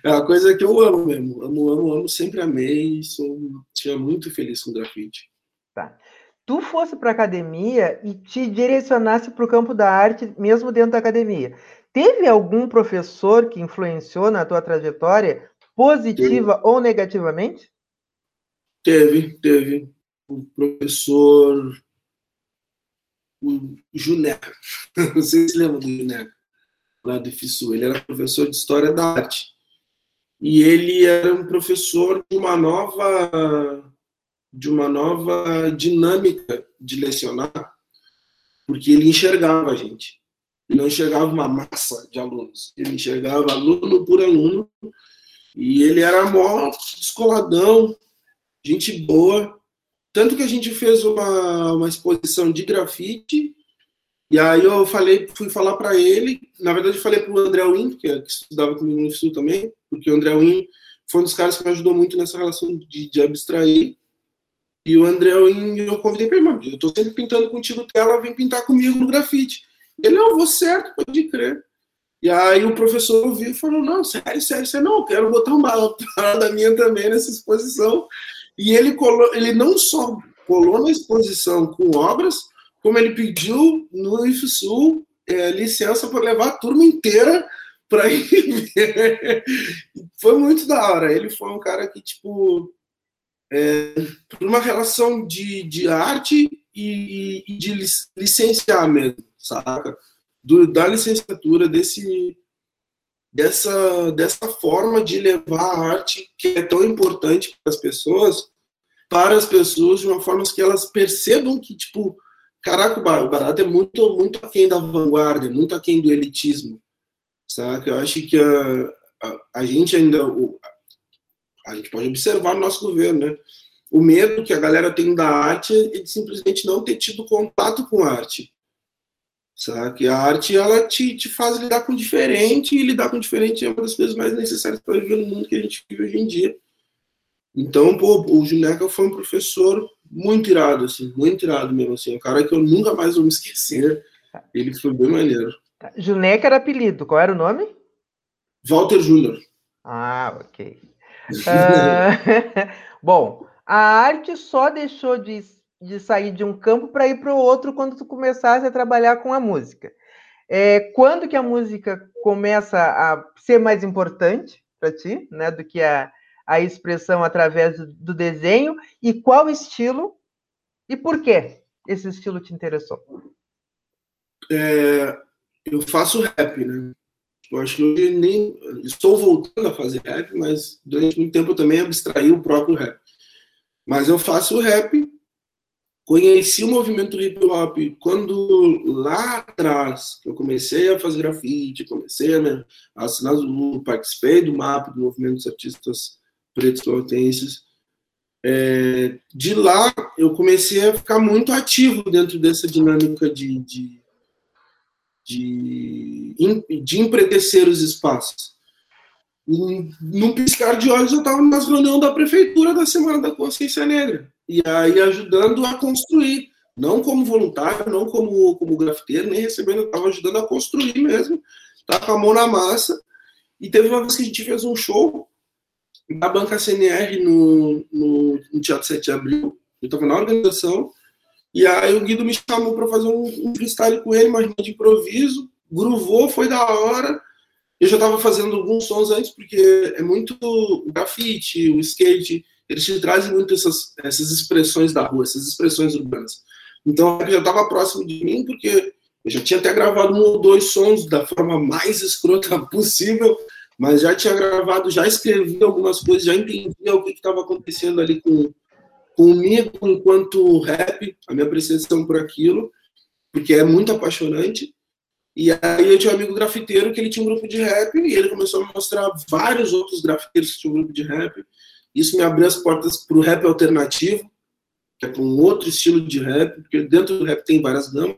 Speaker 3: É uma coisa que eu amo mesmo. Amo, amo, amo, sempre amei. Sou, tinha muito feliz com o grafite.
Speaker 1: Tá tu fosse para a academia e te direcionasse para o campo da arte, mesmo dentro da academia, teve algum professor que influenciou na tua trajetória, positiva teve. ou negativamente?
Speaker 3: Teve, teve. O professor o Juneca. Sei se lembra do Juneca, lá do FISU. Ele era professor de História da Arte. E ele era um professor de uma nova de uma nova dinâmica de lecionar, porque ele enxergava a gente. Ele não enxergava uma massa de alunos, ele enxergava aluno por aluno, e ele era mó descoladão, gente boa. Tanto que a gente fez uma, uma exposição de grafite, e aí eu falei, fui falar para ele, na verdade eu falei para o André Win, que, é, que estudava comigo no Sul também, porque o André Win foi um dos caras que me ajudou muito nessa relação de, de abstrair e o André, eu convidei para ele, eu estou sempre pintando contigo tela, vem pintar comigo no grafite. Ele, não, vou certo, pode crer. E aí o professor ouviu e falou, não, sério, sério, sério, não, quero botar uma parada minha também nessa exposição. E ele, colou, ele não só colou na exposição com obras, como ele pediu no IFSU é, licença para levar a turma inteira para ir ver. Foi muito da hora. Ele foi um cara que, tipo, é, por uma relação de, de arte e, e, de licenciar mesmo, saca? do, da licenciatura, desse, dessa, dessa forma de levar a arte que é tão importante para as pessoas, para as pessoas de uma forma que elas percebam que, tipo, caraca, o barato é muito, muito aquém da vanguarda, muito aquém do elitismo, sabe? Eu acho que a, a, a gente ainda, o, a gente pode observar no nosso governo, né? O medo que a galera tem da arte é de simplesmente não ter tido contato com arte. Sabe? A arte ela te, te faz lidar com diferente e lidar com diferente é uma das coisas mais necessárias para viver no mundo que a gente vive hoje em dia. Então, pô, o Juneca foi um professor muito irado, assim, muito irado mesmo, assim, um cara que eu nunca mais vou me esquecer. Ele foi bem maneiro.
Speaker 1: Juneca era apelido, qual era o nome?
Speaker 3: Walter Júnior.
Speaker 1: Ah, ok. Uh, bom, a arte só deixou de, de sair de um campo para ir para o outro quando tu começasse a trabalhar com a música. É, quando que a música começa a ser mais importante para ti, né, do que a, a expressão através do, desenho e qual estilo e por que esse estilo te interessou?
Speaker 3: É, eu faço rap, né? Eu acho que nem estou voltando a fazer rap, mas durante muito tempo eu também abstraí o próprio rap. Mas eu faço rap, conheci o movimento hip hop quando lá atrás eu comecei a fazer grafite, comecei a assinar o participei do mapa do movimento dos artistas pretos pelotenses. É, de lá eu comecei a ficar muito ativo dentro dessa dinâmica de, de de, de empretecer os espaços. num piscar de olhos, eu estava nas reuniões da prefeitura da Semana da Consciência Negra. E aí ajudando a construir. Não como voluntário, não como, como grafiteiro, nem recebendo, estava ajudando a construir mesmo. Estava com a mão na massa. E teve uma vez que a gente fez um show da Banca CNR no, no, no Teatro 7 de Abril. Eu estava na organização e aí o Guido me chamou para fazer um, um freestyle com ele, mas de improviso. Gruvou, foi da hora. Eu já estava fazendo alguns sons antes, porque é muito grafite, o skate, eles te trazem muito essas, essas expressões da rua, essas expressões urbanas. Então já estava próximo de mim, porque eu já tinha até gravado um ou dois sons da forma mais escrota possível, mas já tinha gravado, já escrevi algumas coisas, já entendia o que estava acontecendo ali com, comigo enquanto rap, a minha apreciação por aquilo, porque é muito apaixonante. E aí eu tinha um amigo grafiteiro que ele tinha um grupo de rap e ele começou a mostrar vários outros grafiteiros que tinham um grupo de rap. Isso me abriu as portas para o rap alternativo, que é um outro estilo de rap, porque dentro do rap tem várias gamas.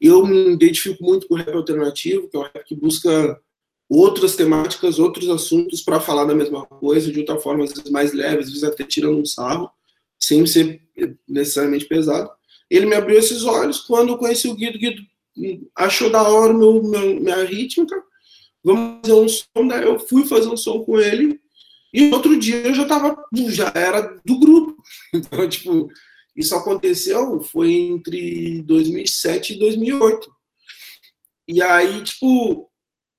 Speaker 3: Eu me identifico muito com o rap alternativo, que é um rap que busca outras temáticas, outros assuntos para falar da mesma coisa, de outra forma, às vezes mais leve, às vezes até tirando um sarro sem ser necessariamente pesado. Ele me abriu esses olhos quando eu conheci o Guido. Guido achou da hora meu, meu, minha rítmica. Vamos fazer um som. Daí eu fui fazer um som com ele. E outro dia eu já tava, já era do grupo. Então, tipo, isso aconteceu foi entre 2007 e 2008. E aí, tipo,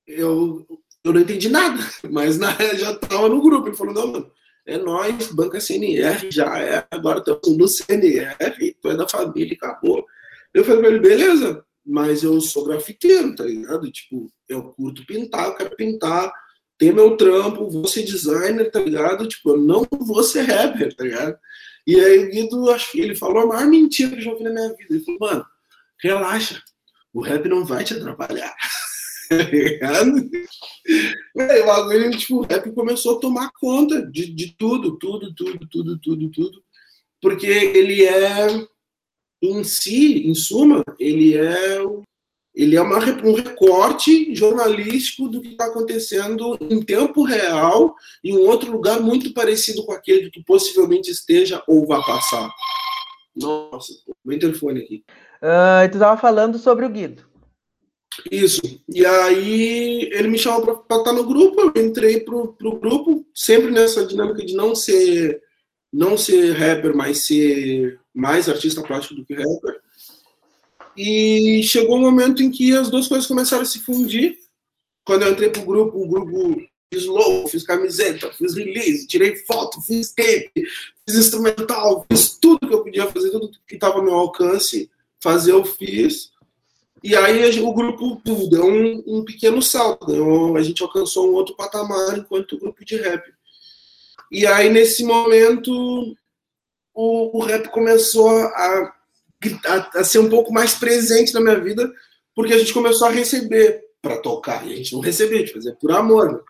Speaker 3: eu, eu não entendi nada, mas na já tava no grupo. Ele falou: não, mano, é nós, banca CNR, já é, agora estamos no CNR, tu é da família, acabou. Eu falei pra ele, beleza, mas eu sou grafiteiro, tá ligado? Tipo, eu curto pintar, eu quero pintar, ter meu trampo, vou ser designer, tá ligado? Tipo, eu não vou ser rapper, tá ligado? E aí o Guido, acho que ele falou a maior mentira que eu já ouvi na minha vida. Ele falou, mano, relaxa, o rap não vai te atrapalhar. tá ligado? Aí, o bagulho, tipo, o rap começou a tomar conta de, de tudo, tudo, tudo, tudo, tudo, tudo. Porque ele é, em si, em suma, ele é, ele é uma, um recorte jornalístico do que está acontecendo em tempo real em um outro lugar muito parecido com aquele que possivelmente esteja ou vá passar. Nossa, o interfone aqui.
Speaker 1: Uh, tu estava falando sobre o Guido.
Speaker 3: Isso. E aí ele me chamou para estar no grupo, eu entrei pro, pro grupo, sempre nessa dinâmica de não ser não ser rapper, mas ser mais artista plástico do que rapper. E chegou um momento em que as duas coisas começaram a se fundir. Quando eu entrei pro grupo, o grupo fiz logo, fiz camiseta, fiz release, tirei foto, fiz tape, fiz instrumental, fiz tudo que eu podia fazer, tudo que estava ao meu alcance fazer, eu fiz. E aí o grupo deu um, um pequeno salto, deu, a gente alcançou um outro patamar enquanto grupo de rap. E aí, nesse momento, o, o rap começou a, a, a, ser um pouco mais presente na minha vida, porque a gente começou a receber para tocar. E a gente não recebia, a gente fazia por amor. Né?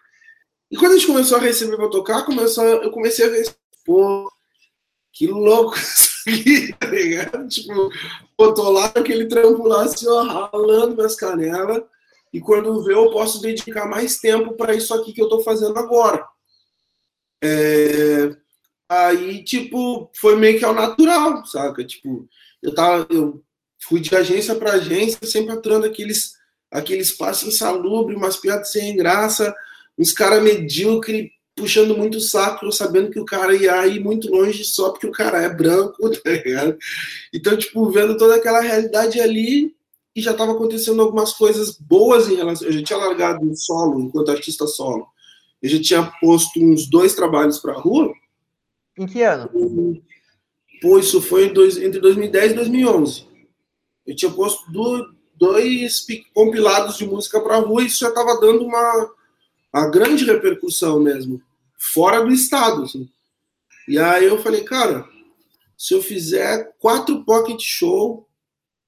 Speaker 3: E quando a gente começou a receber para tocar, começou, eu comecei a ver, pô, que louco tá ligado? Tipo, tô lá naquele trampo lá, assim, ó, ralando minhas canelas, e quando vê, eu posso dedicar mais tempo para isso aqui que eu tô fazendo agora. É... Aí, tipo, foi meio que ao natural, saca? Tipo, eu tava, eu fui de agência para agência, sempre atrando aqueles, aqueles passos insalubres, umas piadas sem graça, uns caras medíocres, puxando muito o saco, sabendo que o cara ia ir muito longe só porque o cara é branco, tá ligado? Então, tipo, vendo toda aquela realidade ali e já estava acontecendo algumas coisas boas em relação. Eu já tinha largado o solo enquanto artista solo. Eu já tinha posto uns dois trabalhos para rua.
Speaker 1: Em que ano?
Speaker 3: Pô, isso foi dois, entre 2010 e 2011. Eu tinha posto do, dois compilados de música para rua e isso já estava dando uma a grande repercussão mesmo, fora do estado. Assim. E aí eu falei, cara, se eu fizer quatro pocket show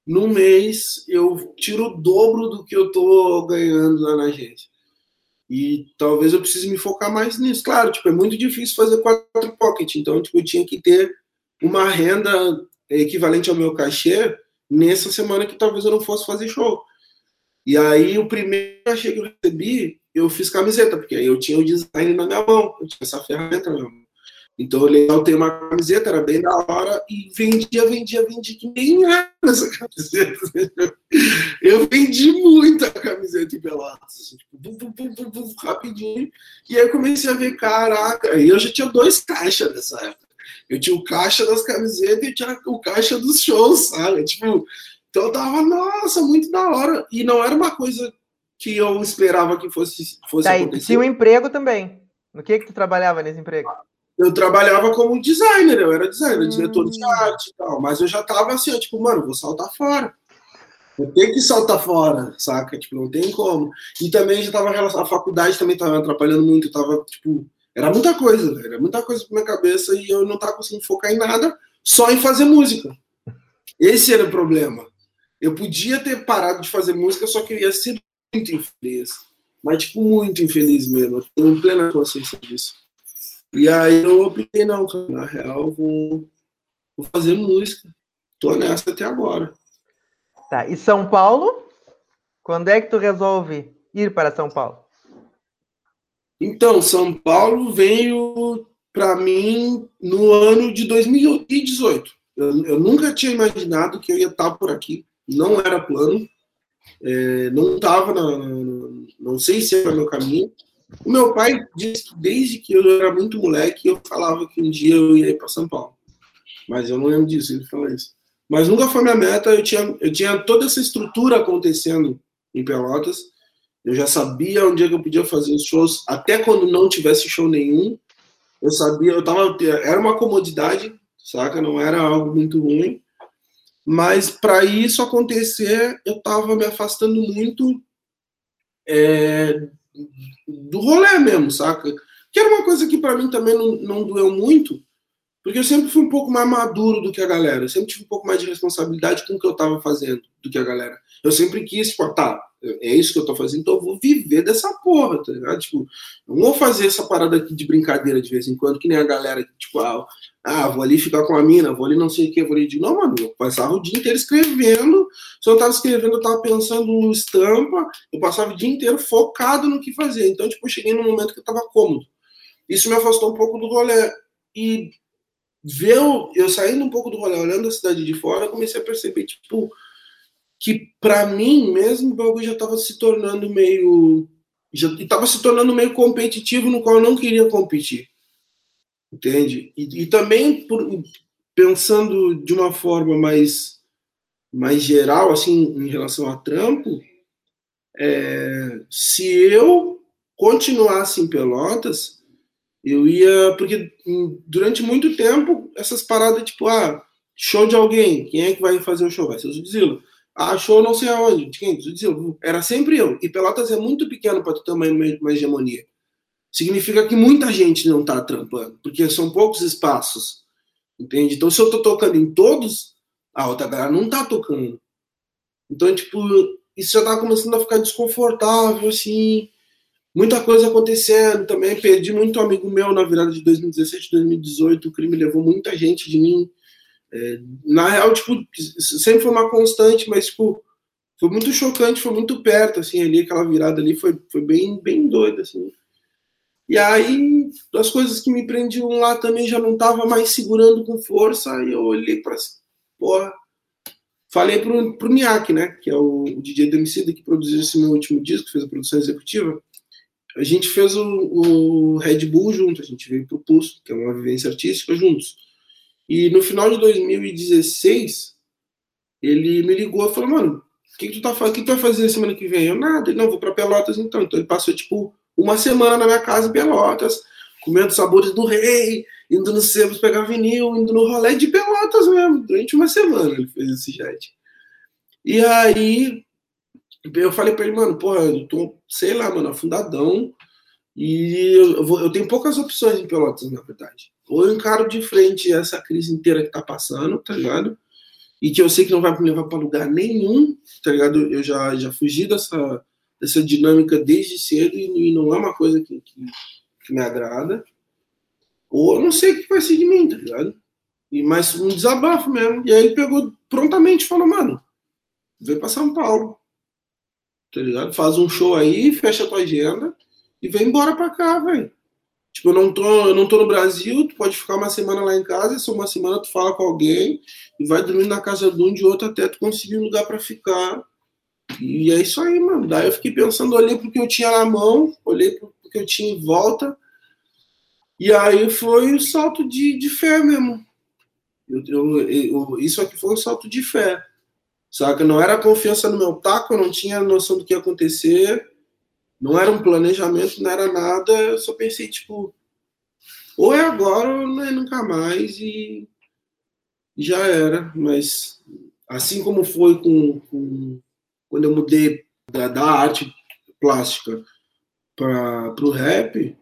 Speaker 3: no mês, eu tiro o dobro do que eu tô ganhando lá na agência. E talvez eu precise me focar mais nisso. Claro, tipo, é muito difícil fazer quatro pocket, então tipo, eu tinha que ter uma renda equivalente ao meu cachê nessa semana que talvez eu não fosse fazer show. E aí o primeiro cachê que eu recebi eu fiz camiseta, porque aí eu tinha o design na minha mão, eu tinha essa ferramenta na minha mão. Então eu tenho uma camiseta, era bem da hora, e vendia, vendia, vendia, que nem era essa camiseta. Eu vendi muita camiseta em Pelotas, assim, tipo, bum, bum, bum, rapidinho. E aí eu comecei a ver, caraca, e eu já tinha dois caixas nessa época. Eu tinha o caixa das camisetas e tinha o caixa dos shows, sabe? Tipo, então eu tava, nossa, muito da hora. E não era uma coisa que eu esperava que fosse, fosse
Speaker 1: tá, acontecer. Tinha um emprego também. No que que tu trabalhava nesse emprego?
Speaker 3: Eu trabalhava como designer, eu era designer, hum. diretor de arte e tal, mas eu já tava assim, tipo, mano, vou saltar fora. Eu tenho que saltar fora, saca? Tipo, não tem como. E também já tava a faculdade também tava atrapalhando muito, tava, tipo, era muita coisa, era muita coisa pra minha cabeça e eu não tava conseguindo focar em nada, só em fazer música. Esse era o problema. Eu podia ter parado de fazer música, só que eu ia ser muito infeliz. Mas, tipo, muito infeliz mesmo. Eu tenho plena consciência disso. E aí eu optei, não, cara, na real, vou, vou fazer música. Tô nessa até agora.
Speaker 1: Tá, e São Paulo? Quando é que tu resolve ir para São Paulo?
Speaker 3: Então, São Paulo veio para mim no ano de 2018. Eu, eu, nunca tinha imaginado que eu ia estar por aqui. Não era plano. É, não estava, não sei se era meu caminho. O meu pai disse que desde que eu era muito moleque, eu falava que um dia eu ia para São Paulo. Mas eu não lembro disso, ele falou isso. Mas nunca foi minha meta, eu tinha, eu tinha toda essa estrutura acontecendo em Pelotas. Eu já sabia onde é que eu podia fazer os shows, até quando não tivesse show nenhum. Eu sabia, eu tava, era uma comodidade, saca? Não era algo muito ruim. Mas para isso acontecer, eu estava me afastando muito é, do rolê mesmo, saca? Que era uma coisa que para mim também não, não doeu muito, porque eu sempre fui um pouco mais maduro do que a galera. Eu sempre tive um pouco mais de responsabilidade com o que eu estava fazendo do que a galera. Eu sempre quis, tipo, tá, é isso que eu tô fazendo, então eu vou viver dessa porra, tá ligado? Tipo, não vou fazer essa parada aqui de brincadeira de vez em quando, que nem a galera, tipo, ah, ah vou ali ficar com a mina, vou ali não sei o que, vou ali de. Não, mano, eu passava o dia inteiro escrevendo. Se eu tava escrevendo, eu tava pensando no estampa, eu passava o dia inteiro focado no que fazer. Então, tipo, eu cheguei num momento que eu tava cômodo. Isso me afastou um pouco do rolê. E ver eu, eu saindo um pouco do rolê, olhando a cidade de fora, eu comecei a perceber, tipo, que para mim mesmo o bagulho já estava se tornando meio já estava se tornando meio competitivo no qual eu não queria competir. Entende? E, e também por, pensando de uma forma mais mais geral assim em relação a trampo é, se eu continuasse em Pelotas eu ia porque durante muito tempo essas paradas tipo ah show de alguém quem é que vai fazer o show? Vai ser o Zila achou não sei aonde. Era sempre eu. E Pelotas é muito pequeno para ter uma, uma hegemonia. Significa que muita gente não está trampando, porque são poucos espaços. Entende? Então, se eu estou tocando em todos, a outra galera não está tocando. Então, tipo, isso já estava começando a ficar desconfortável, assim. Muita coisa acontecendo também. Perdi muito amigo meu na virada de 2017, 2018. O crime levou muita gente de mim. É, na real, tipo, sempre foi uma constante, mas, tipo, foi muito chocante, foi muito perto, assim, ali, aquela virada ali foi, foi bem, bem doida, assim. E aí, as coisas que me prendiam lá também já não estavam mais segurando com força, e eu olhei para porra, falei pro, pro Niak, né, que é o, o DJ do que produziu esse meu último disco, fez a produção executiva, a gente fez o, o Red Bull junto, a gente veio pro Pulso, que é uma vivência artística, juntos. E no final de 2016, ele me ligou e falou, mano, o que, que, tu tá fazendo? Que tu vai fazer semana que vem? Eu, nada, ele, não, vou para Pelotas então. Então ele passou, tipo, uma semana na minha casa em Pelotas, comendo sabores do rei, indo no Sebos pegar vinil, indo no rolê de Pelotas mesmo, durante uma semana ele fez esse jet. E aí eu falei pra ele, mano, porra, eu tô, sei lá, mano, afundadão, e eu, vou, eu tenho poucas opções em Pelotas, na verdade. Ou eu encaro de frente essa crise inteira que tá passando, tá ligado? E que eu sei que não vai me levar para lugar nenhum, tá ligado? Eu já, já fugi dessa, dessa dinâmica desde cedo e, e não é uma coisa que, que, que, me agrada. Ou eu não sei o que vai ser de mim, tá ligado? E, mas um desabafo mesmo. E aí ele pegou prontamente e falou, mano, vem para São Paulo. Tá ligado? Faz um show aí, fecha a tua agenda e vem embora pra cá, velho. Tipo, eu não, tô, eu não tô no Brasil, tu pode ficar uma semana lá em casa, se uma semana tu fala com alguém e vai dormir na casa de um de outro até tu conseguir um lugar para ficar. E é isso aí, mano. Daí eu fiquei pensando, olhei pro que eu tinha na mão, olhei pro que eu tinha em volta. E aí foi o um salto de, de fé mesmo. Eu, eu, eu, isso aqui foi um salto de fé. Saca? Não era confiança no meu taco, eu não tinha noção do que ia acontecer. Não era um planejamento, não era nada. Eu só pensei, tipo, ou é agora ou não é nunca mais. E já era. Mas assim como foi com, com quando eu mudei da, da arte plástica para o rap,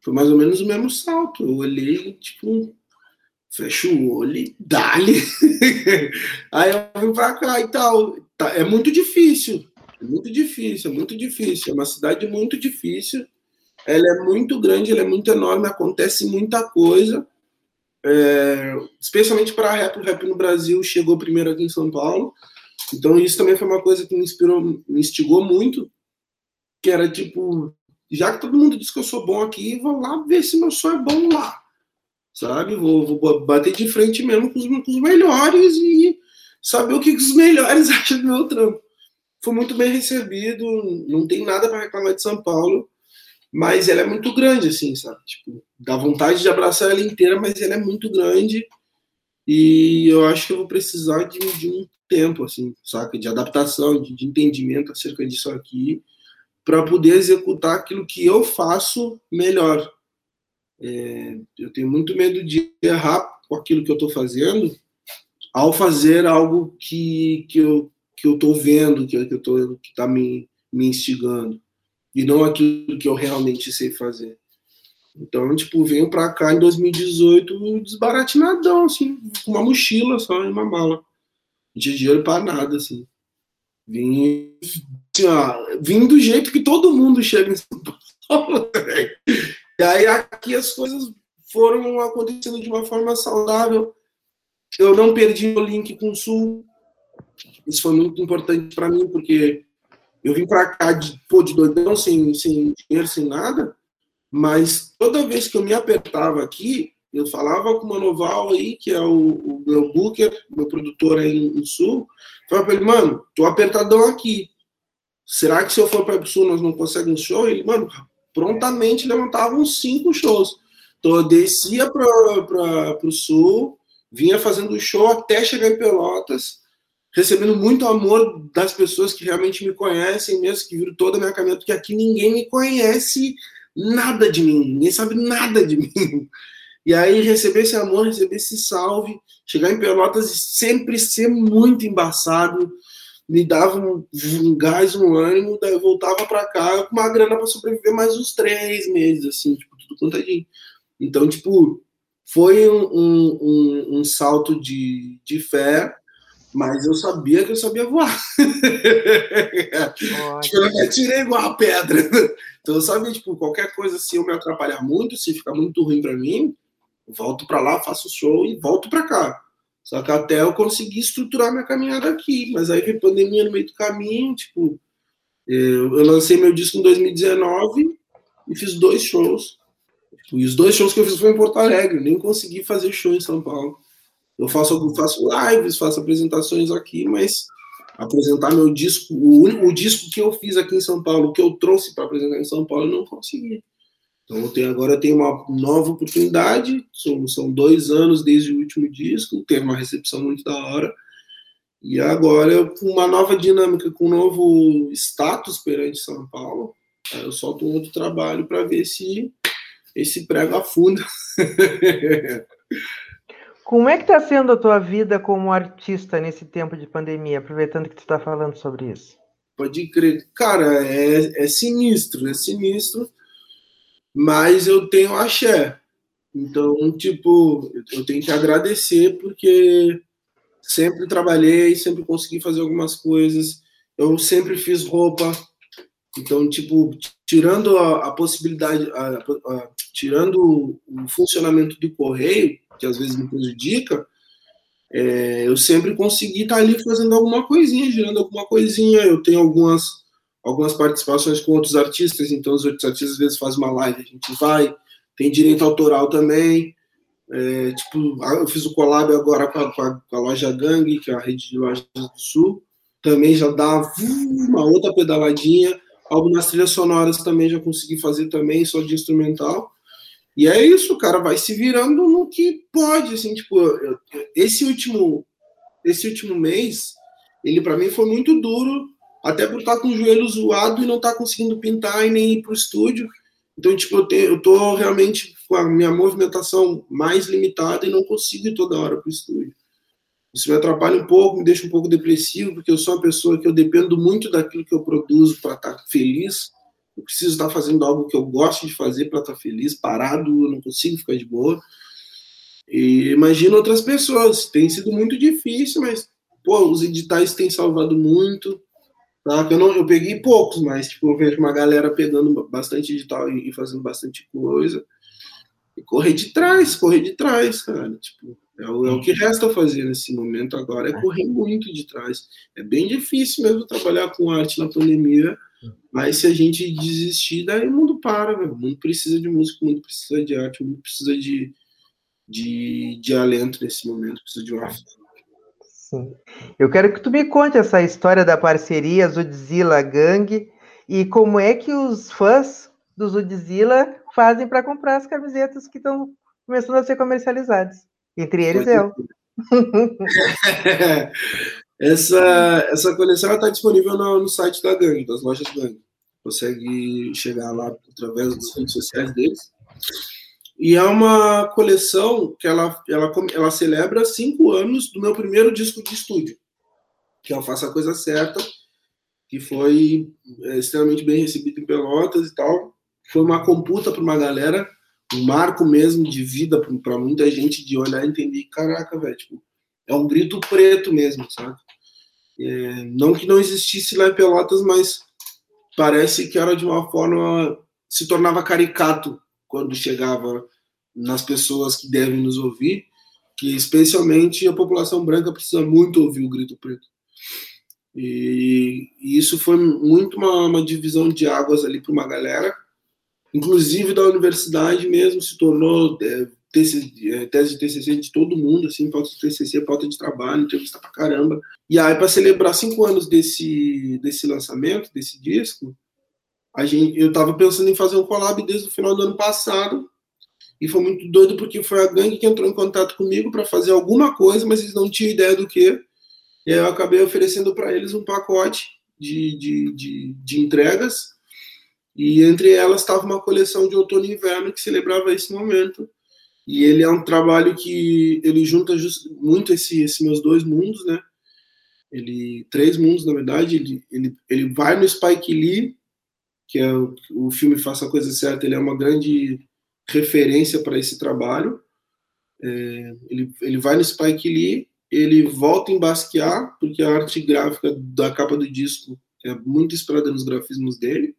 Speaker 3: foi mais ou menos o mesmo salto. Eu olhei, tipo, fecho o olho e dá-lhe. Aí eu vim para cá e tal. Tá, é muito difícil. É muito difícil, é muito difícil. É uma cidade muito difícil. Ela é muito grande, ela é muito enorme, acontece muita coisa. É, especialmente para rap, o rap no Brasil chegou primeiro aqui em São Paulo. Então isso também foi uma coisa que me inspirou, me instigou muito, que era tipo, já que todo mundo diz que eu sou bom aqui, vou lá ver se meu som é bom lá, sabe? Vou, vou bater de frente mesmo com os, com os melhores e saber o que os melhores acham do meu trampo foi muito bem recebido, não tem nada para reclamar de São Paulo, mas ela é muito grande, assim, sabe? Tipo, dá vontade de abraçar ela inteira, mas ela é muito grande e eu acho que eu vou precisar de, de um tempo, assim, saca? De adaptação, de, de entendimento acerca disso aqui, para poder executar aquilo que eu faço melhor. É, eu tenho muito medo de errar com aquilo que eu estou fazendo ao fazer algo que, que eu que eu estou vendo, que, eu tô, que está me, me instigando, e não aquilo que eu realmente sei fazer. Então, tipo, venho para cá em 2018 desbaratinadão, assim, com uma mochila só e uma mala. De dinheiro para nada, assim. Vim, assim, ó, vim do jeito que todo mundo chega em São Paulo. e aí aqui as coisas foram acontecendo de uma forma saudável. Eu não perdi o link com o Sul. Isso foi muito importante para mim, porque eu vim para cá de, pô, de doidão, sem, sem dinheiro, sem nada, mas toda vez que eu me apertava aqui, eu falava com o Manoval aí, que é o, meu booker, meu produtor aí no Sul, falava para ele, mano, tô apertadão aqui. Será que se eu for para o Sul nós não conseguimos show? Ele, mano, prontamente levantava uns cinco shows. Então eu descia para o Sul, vinha fazendo show até chegar em Pelotas, recebendo muito amor das pessoas que realmente me conhecem, mesmo que viram toda a minha caminhada, porque aqui ninguém me conhece nada de mim, ninguém sabe nada de mim. E aí receber esse amor, receber esse salve, chegar em Pelotas e sempre ser muito embaçado, me dava um, um gás, um ânimo, daí eu voltava para cá com uma grana para sobreviver mais uns três meses, assim, tipo, tudo contadinho. Então, tipo, foi um, um, um salto de, de fé, mas eu sabia que eu sabia voar. tipo, eu não tirei igual a pedra. Então, eu sabia, tipo, qualquer coisa, se eu me atrapalhar muito, se ficar muito ruim para mim, volto para lá, faço show e volto para cá. Só que até eu conseguir estruturar minha caminhada aqui. Mas aí veio pandemia no meio do caminho, tipo, eu, lancei meu disco em 2019 e fiz dois shows. Tipo, e os dois shows que eu fiz foram em Porto Alegre, nem consegui fazer show em São Paulo. Eu faço, faço lives, faço apresentações aqui, mas apresentar meu disco, o, único, o disco que eu fiz aqui em São Paulo, que eu trouxe para apresentar em São Paulo, eu não consegui. Então eu tenho, agora eu tenho uma nova oportunidade, são, são dois anos desde o último disco, teve uma recepção muito da hora, e agora com uma nova dinâmica, com um novo status perante São Paulo, eu solto um outro trabalho para ver se esse prego afunda.
Speaker 1: Como é que está sendo a tua vida como artista nesse tempo de pandemia, aproveitando que tu está falando sobre isso?
Speaker 3: Pode crer. Cara, é, é sinistro, é sinistro mas eu tenho axé. Então, tipo, eu tenho que agradecer porque sempre trabalhei, sempre consegui fazer algumas coisas. Eu sempre fiz roupa. Então, tipo, tirando a, a possibilidade, a, a, tirando o funcionamento do correio, que às vezes me prejudica, é, eu sempre consegui estar ali fazendo alguma coisinha, girando alguma coisinha. Eu tenho algumas algumas participações com outros artistas, então os outros artistas às vezes fazem uma live, a gente vai, tem direito autoral também. É, tipo, eu fiz o collab agora com a, com, a, com a, loja Gang, que é a rede de lojas do Sul, também já dá uma outra pedaladinha. Algumas trilhas sonoras também já consegui fazer também, só de instrumental. E é isso, cara, vai se virando no que pode, assim, tipo, eu, esse último esse último mês, ele para mim foi muito duro, até por estar com o joelho zoado e não estar conseguindo pintar e nem ir para o estúdio. Então, tipo, eu, tenho, eu tô realmente com a minha movimentação mais limitada e não consigo ir toda hora para o estúdio. Isso me atrapalha um pouco, me deixa um pouco depressivo, porque eu sou uma pessoa que eu dependo muito daquilo que eu produzo para estar feliz. Eu preciso estar fazendo algo que eu gosto de fazer para estar feliz, parado, eu não consigo ficar de boa. E imagino outras pessoas, tem sido muito difícil, mas pô, os editais têm salvado muito. Tá? Eu, não, eu peguei poucos, mas tipo, eu vejo uma galera pegando bastante edital e fazendo bastante coisa. E correr de trás, correr de trás, cara. Tipo, é o, é o que resta fazer nesse momento agora, é correr muito de trás. É bem difícil mesmo trabalhar com arte na pandemia, mas se a gente desistir, daí o mundo para, O mundo precisa de música, o mundo precisa de arte, o mundo precisa de, de, de alento nesse momento, precisa de uma
Speaker 1: Sim. Eu quero que tu me conte essa história da parceria Zudzilla Gang e como é que os fãs do Zudzilla fazem para comprar as camisetas que estão começando a ser comercializadas. Entre eles eu.
Speaker 3: essa, essa coleção está disponível no, no, site da Gang, das lojas Gang. Consegue chegar lá através das redes sociais deles. E é uma coleção que ela, ela, ela celebra cinco anos do meu primeiro disco de estúdio, que é o Faça a Coisa Certa, que foi é, extremamente bem recebido em Pelotas e tal. Foi uma computa para uma galera, um marco mesmo de vida para muita gente, de olhar e entender, caraca, velho, tipo, é um grito preto mesmo, sabe? É, não que não existisse lá em Pelotas, mas parece que era de uma forma se tornava caricato quando chegava nas pessoas que devem nos ouvir, que especialmente a população branca precisa muito ouvir o grito preto. E, e isso foi muito uma, uma, divisão de águas ali para uma galera, inclusive da universidade mesmo, se tornou é, é tese de TCC de todo mundo, assim, pauta de TCC, pauta de trabalho, entrevista pra caramba. E aí, para celebrar cinco anos desse, desse lançamento, desse disco, a gente, eu estava pensando em fazer um collab desde o final do ano passado. E foi muito doido porque foi a gangue que entrou em contato comigo para fazer alguma coisa, mas eles não tinham ideia do que. E aí eu acabei oferecendo para eles um pacote de, de, de, de, entregas. E entre elas estava uma coleção de outono e inverno que celebrava esse momento. E ele é um trabalho que ele junta just, muito esse, esses meus dois mundos, né? ele três mundos na verdade. Ele, ele, ele vai no Spike Lee, que é o, o filme Faça a Coisa Certa. Ele é uma grande referência para esse trabalho. É, ele, ele vai no Spike Lee, ele volta em Basquiat, porque a arte gráfica da capa do disco é muito inspirada nos grafismos dele.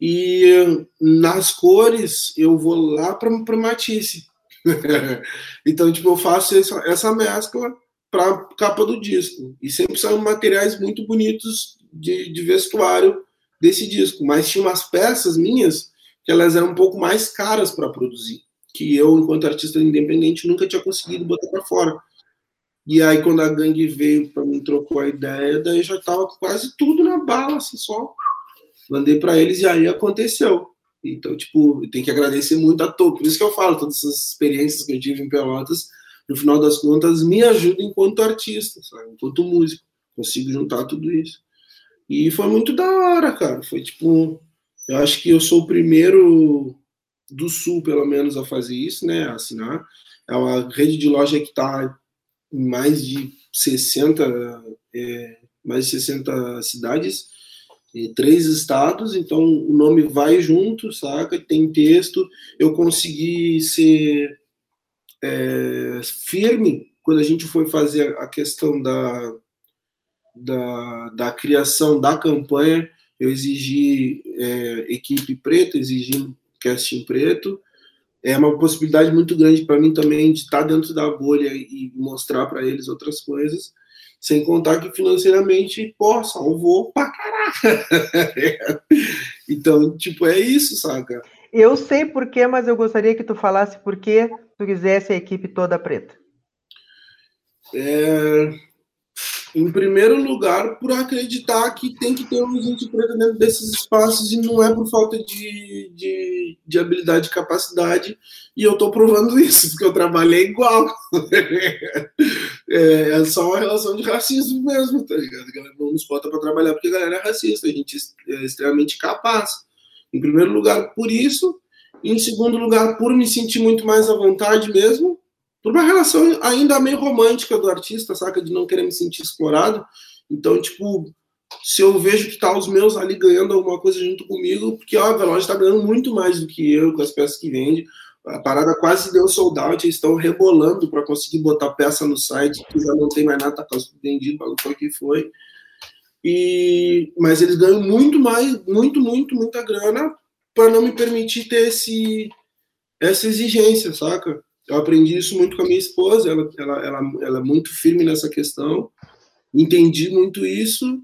Speaker 3: E nas cores, eu vou lá para Matisse. então, tipo, eu faço essa, essa mescla para capa do disco. E sempre são materiais muito bonitos de, de vestuário desse disco. Mas tinha umas peças minhas que elas eram um pouco mais caras para produzir, que eu, enquanto artista independente, nunca tinha conseguido botar para fora. E aí, quando a gangue veio para mim, trocou a ideia, daí já tava quase tudo na bala, assim, só mandei para eles e aí aconteceu. Então, tipo, tem que agradecer muito a todos. Por isso que eu falo, todas essas experiências que eu tive em Pelotas, no final das contas, me ajudam enquanto artista, sabe? enquanto músico. Consigo juntar tudo isso. E foi muito da hora, cara. Foi tipo, eu acho que eu sou o primeiro do Sul, pelo menos, a fazer isso, né? A assinar. É uma rede de loja que está em mais de 60, é, mais de 60 cidades três estados, então o nome vai junto, saca? Tem texto. Eu consegui ser é, firme quando a gente foi fazer a questão da, da, da criação da campanha. Eu exigi é, equipe preta, exigi casting preto. É uma possibilidade muito grande para mim também de estar dentro da bolha e mostrar para eles outras coisas. Sem contar que financeiramente, pô, salvou pra caraca. então, tipo, é isso, saca?
Speaker 1: Eu sei porquê, mas eu gostaria que tu falasse por que tu quisesse a equipe toda preta.
Speaker 3: É, em primeiro lugar, por acreditar que tem que ter um gente preta dentro desses espaços e não é por falta de, de, de habilidade e capacidade. E eu estou provando isso, porque eu trabalhei igual. é, é, só uma relação de racismo mesmo, tá ligado? A galera não nos bota para trabalhar porque a galera é racista, a gente é extremamente capaz. Em primeiro lugar, por isso. Em segundo lugar, por me sentir muito mais à vontade mesmo por uma relação ainda meio romântica do artista, saca? De não querer me sentir explorado. Então, tipo, se eu vejo que tá os meus ali ganhando alguma coisa junto comigo, porque, ó, a loja tá ganhando muito mais do que eu com as peças que vende. A parada quase deu sold out, eles estão rebolando para conseguir botar peça no site, que já não tem mais nada, tá quase vendido, para o que foi. E, mas eles ganham muito mais, muito, muito, muita grana para não me permitir ter esse, essa exigência, saca? Eu aprendi isso muito com a minha esposa, ela, ela, ela, ela é muito firme nessa questão, entendi muito isso,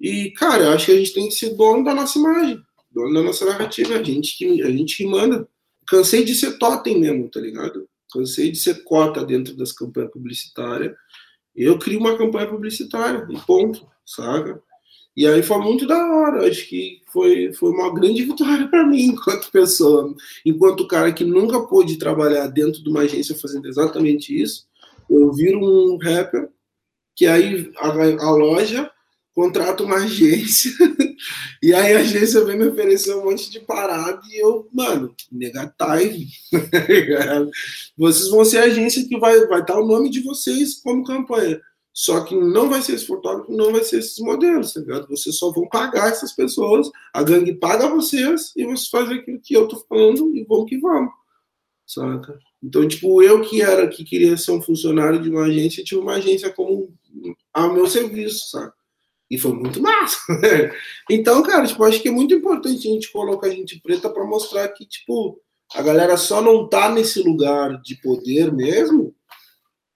Speaker 3: e, cara, eu acho que a gente tem que ser dono da nossa imagem, dono da nossa narrativa, a gente que, a gente que manda. Cansei de ser totem mesmo, tá ligado? Cansei de ser cota dentro das campanhas publicitárias. Eu crio uma campanha publicitária, e ponto, saca? E aí foi muito da hora, acho que foi, foi uma grande vitória para mim enquanto pessoa, enquanto cara que nunca pôde trabalhar dentro de uma agência fazendo exatamente isso, eu viro um rapper que aí a, a loja contrata uma agência e aí a agência vem me oferecer um monte de parada e eu, mano, negative. vocês vão ser a agência que vai, vai estar o nome de vocês como campanha. Só que não vai ser esse fotógrafo, não vai ser esses modelos, tá ligado? Vocês só vão pagar essas pessoas, a gangue paga vocês e vocês fazem aquilo que eu tô falando e vão que vamos, saca? Então, tipo, eu que era, que queria ser um funcionário de uma agência, tinha uma agência como ao meu serviço, saca? E foi muito massa. então, cara, tipo, acho que é muito importante a gente colocar a gente preta para mostrar que, tipo, a galera só não tá nesse lugar de poder mesmo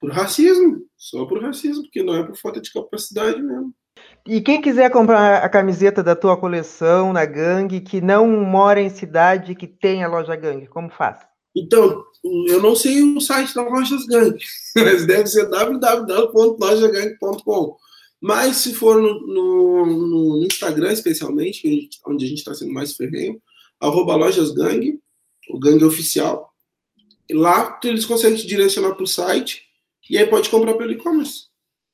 Speaker 3: por racismo. Só por racismo, porque não é por falta de capacidade mesmo.
Speaker 1: E quem quiser comprar a camiseta da tua coleção na Gangue, que não mora em cidade que tem a loja Gangue, como faz?
Speaker 3: Então, eu não sei o site da Lojas Gangue, mas deve ser www.lojagangue.com. Mas se for no, no, no Instagram, especialmente, onde a gente está sendo mais ferrenho, arroba Lojas Gangue, o Gangue Oficial. Lá eles conseguem te direcionar para o site e aí pode comprar pelo e-commerce.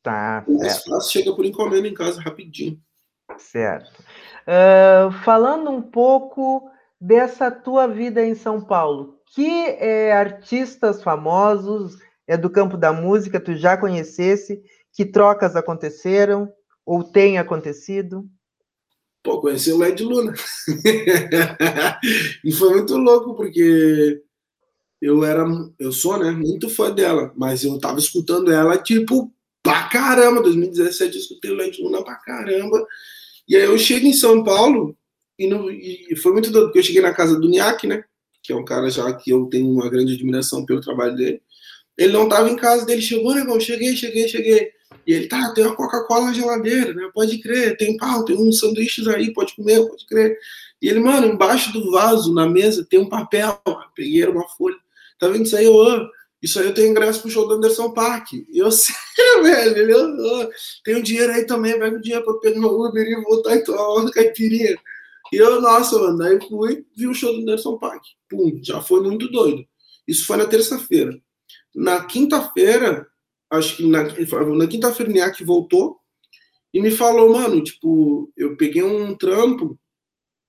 Speaker 1: Tá.
Speaker 3: Mais fácil, chega por encomenda em casa rapidinho.
Speaker 1: Certo. Uh, falando um pouco dessa tua vida em São Paulo, que é, artistas famosos é do campo da música tu já conhecesse, Que trocas aconteceram ou têm acontecido?
Speaker 3: Pô, conheci o Led Luna. e foi muito louco, porque eu era, eu sou, né, muito fã dela, mas eu tava escutando ela, tipo, pra caramba. 2017 eu escutei o Led Luna pra caramba. E aí eu chego em São Paulo, e, no, e foi muito doido, porque eu cheguei na casa do Niak, né, que é um cara já que eu tenho uma grande admiração pelo trabalho dele. Ele não tava em casa dele, chegou, irmão, cheguei, cheguei, cheguei. E ele, tá, tem uma Coca-Cola na geladeira, né? Pode crer, tem pau, tem uns sanduíches aí, pode comer, pode crer. E ele, mano, embaixo do vaso, na mesa, tem um papel. Peguei uma folha. Tá vendo isso aí? Oh, isso aí eu tenho ingresso pro show do Anderson Park. Eu sei, velho. Ele, tem um dinheiro aí também, pega o dinheiro pra pegar no Uber e voltar e tomar uma caipirinha. E eu, nossa, mano, aí fui, vi o show do Anderson Park. Pum, já foi muito doido. Isso foi na terça-feira. Na quinta-feira, acho que na, na quinta-feira o Niak voltou e me falou, mano, tipo, eu peguei um trampo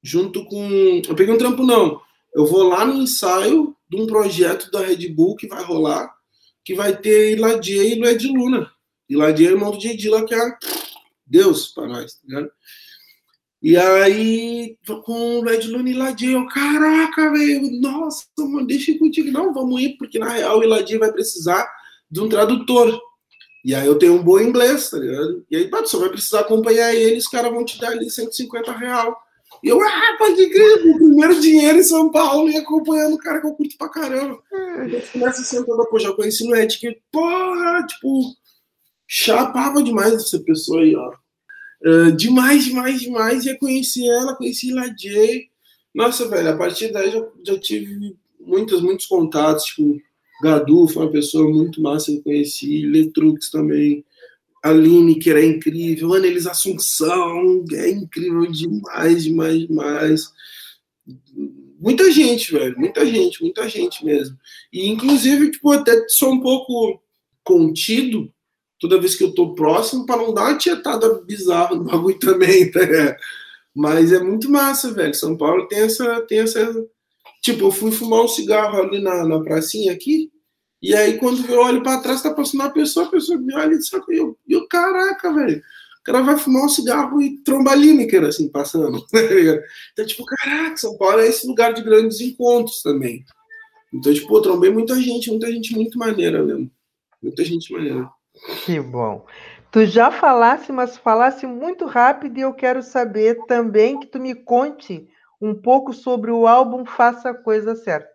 Speaker 3: junto com. Eu peguei um trampo, não. Eu vou lá no ensaio de um projeto da Red Bull que vai rolar, que vai ter Iladier e Lued Luna. Iladier é irmão do Jedila, que é Deus para nós, tá ligado? E aí, com o Red Luna e Iladier, eu, caraca, velho, nossa, mano, deixa eu contigo. Não, vamos ir, porque na real o Iladier vai precisar de um tradutor. E aí eu tenho um bom inglês, tá ligado? E aí, pá, você vai precisar acompanhar ele, os caras vão te dar ali 150 real. E eu, ah, pode crer, o primeiro dinheiro em São Paulo e acompanhando o cara que eu curto pra caramba. E eu começo sentando, pô, já conheci no Ed, que, porra, tipo, chapava demais essa pessoa aí, ó. Uh, demais, demais, demais. E eu conheci ela, conheci a Jay. Nossa, velho, a partir daí já, já tive muitos, muitos contatos, tipo, Gadu foi uma pessoa muito massa que eu conheci, Letrux também, Aline, que era incrível, Anelis Assunção, é incrível demais, demais, demais. Muita gente, velho, muita gente, muita gente mesmo. E, inclusive, tipo, até sou um pouco contido toda vez que eu tô próximo para não dar uma tietada bizarra no bagulho também, tá? Mas é muito massa, velho. São Paulo tem essa, tem essa Tipo, eu fui fumar um cigarro ali na, na pracinha aqui, e aí quando eu olho para trás, tá passando uma pessoa, a pessoa me olha e diz, e eu, eu caraca, velho, o cara vai fumar um cigarro e tromba Lineker, assim, passando. Tá então, tipo, caraca, São Paulo é esse lugar de grandes encontros também. Então, tipo, eu trombei muita gente, muita gente muito maneira mesmo. Muita gente maneira.
Speaker 1: Que bom. Tu já falasse, mas falasse muito rápido e eu quero saber também que tu me conte um pouco sobre o álbum Faça a Coisa Certa.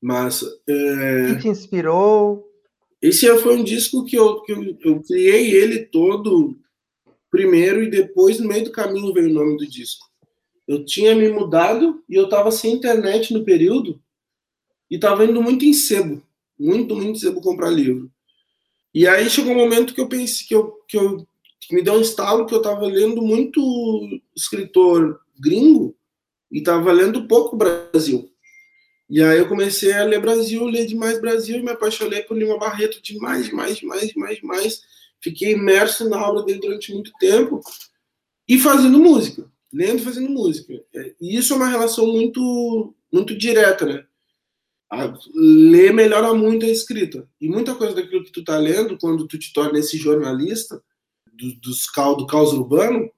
Speaker 3: Massa.
Speaker 1: É... O que te inspirou?
Speaker 3: Esse foi um disco que eu, que eu, eu, criei ele todo primeiro e depois, no meio do caminho, veio o nome do disco. Eu tinha me mudado e eu estava sem internet no período e estava indo muito em sebo, muito, muito sebo comprar livro. E aí chegou um momento que eu pensei que eu, que eu que me deu um estalo que eu estava lendo muito escritor gringo e estava lendo pouco Brasil. E aí eu comecei a ler Brasil, ler demais Brasil, e me apaixonei por Lima Barreto demais, demais, demais, demais, demais. Fiquei imerso na obra dele durante muito tempo e fazendo música, lendo e fazendo música. E isso é uma relação muito, muito direta, né? A ler melhora muito a escrita. E muita coisa daquilo que tu tá lendo, quando tu te torna esse jornalista do, do caos urbano,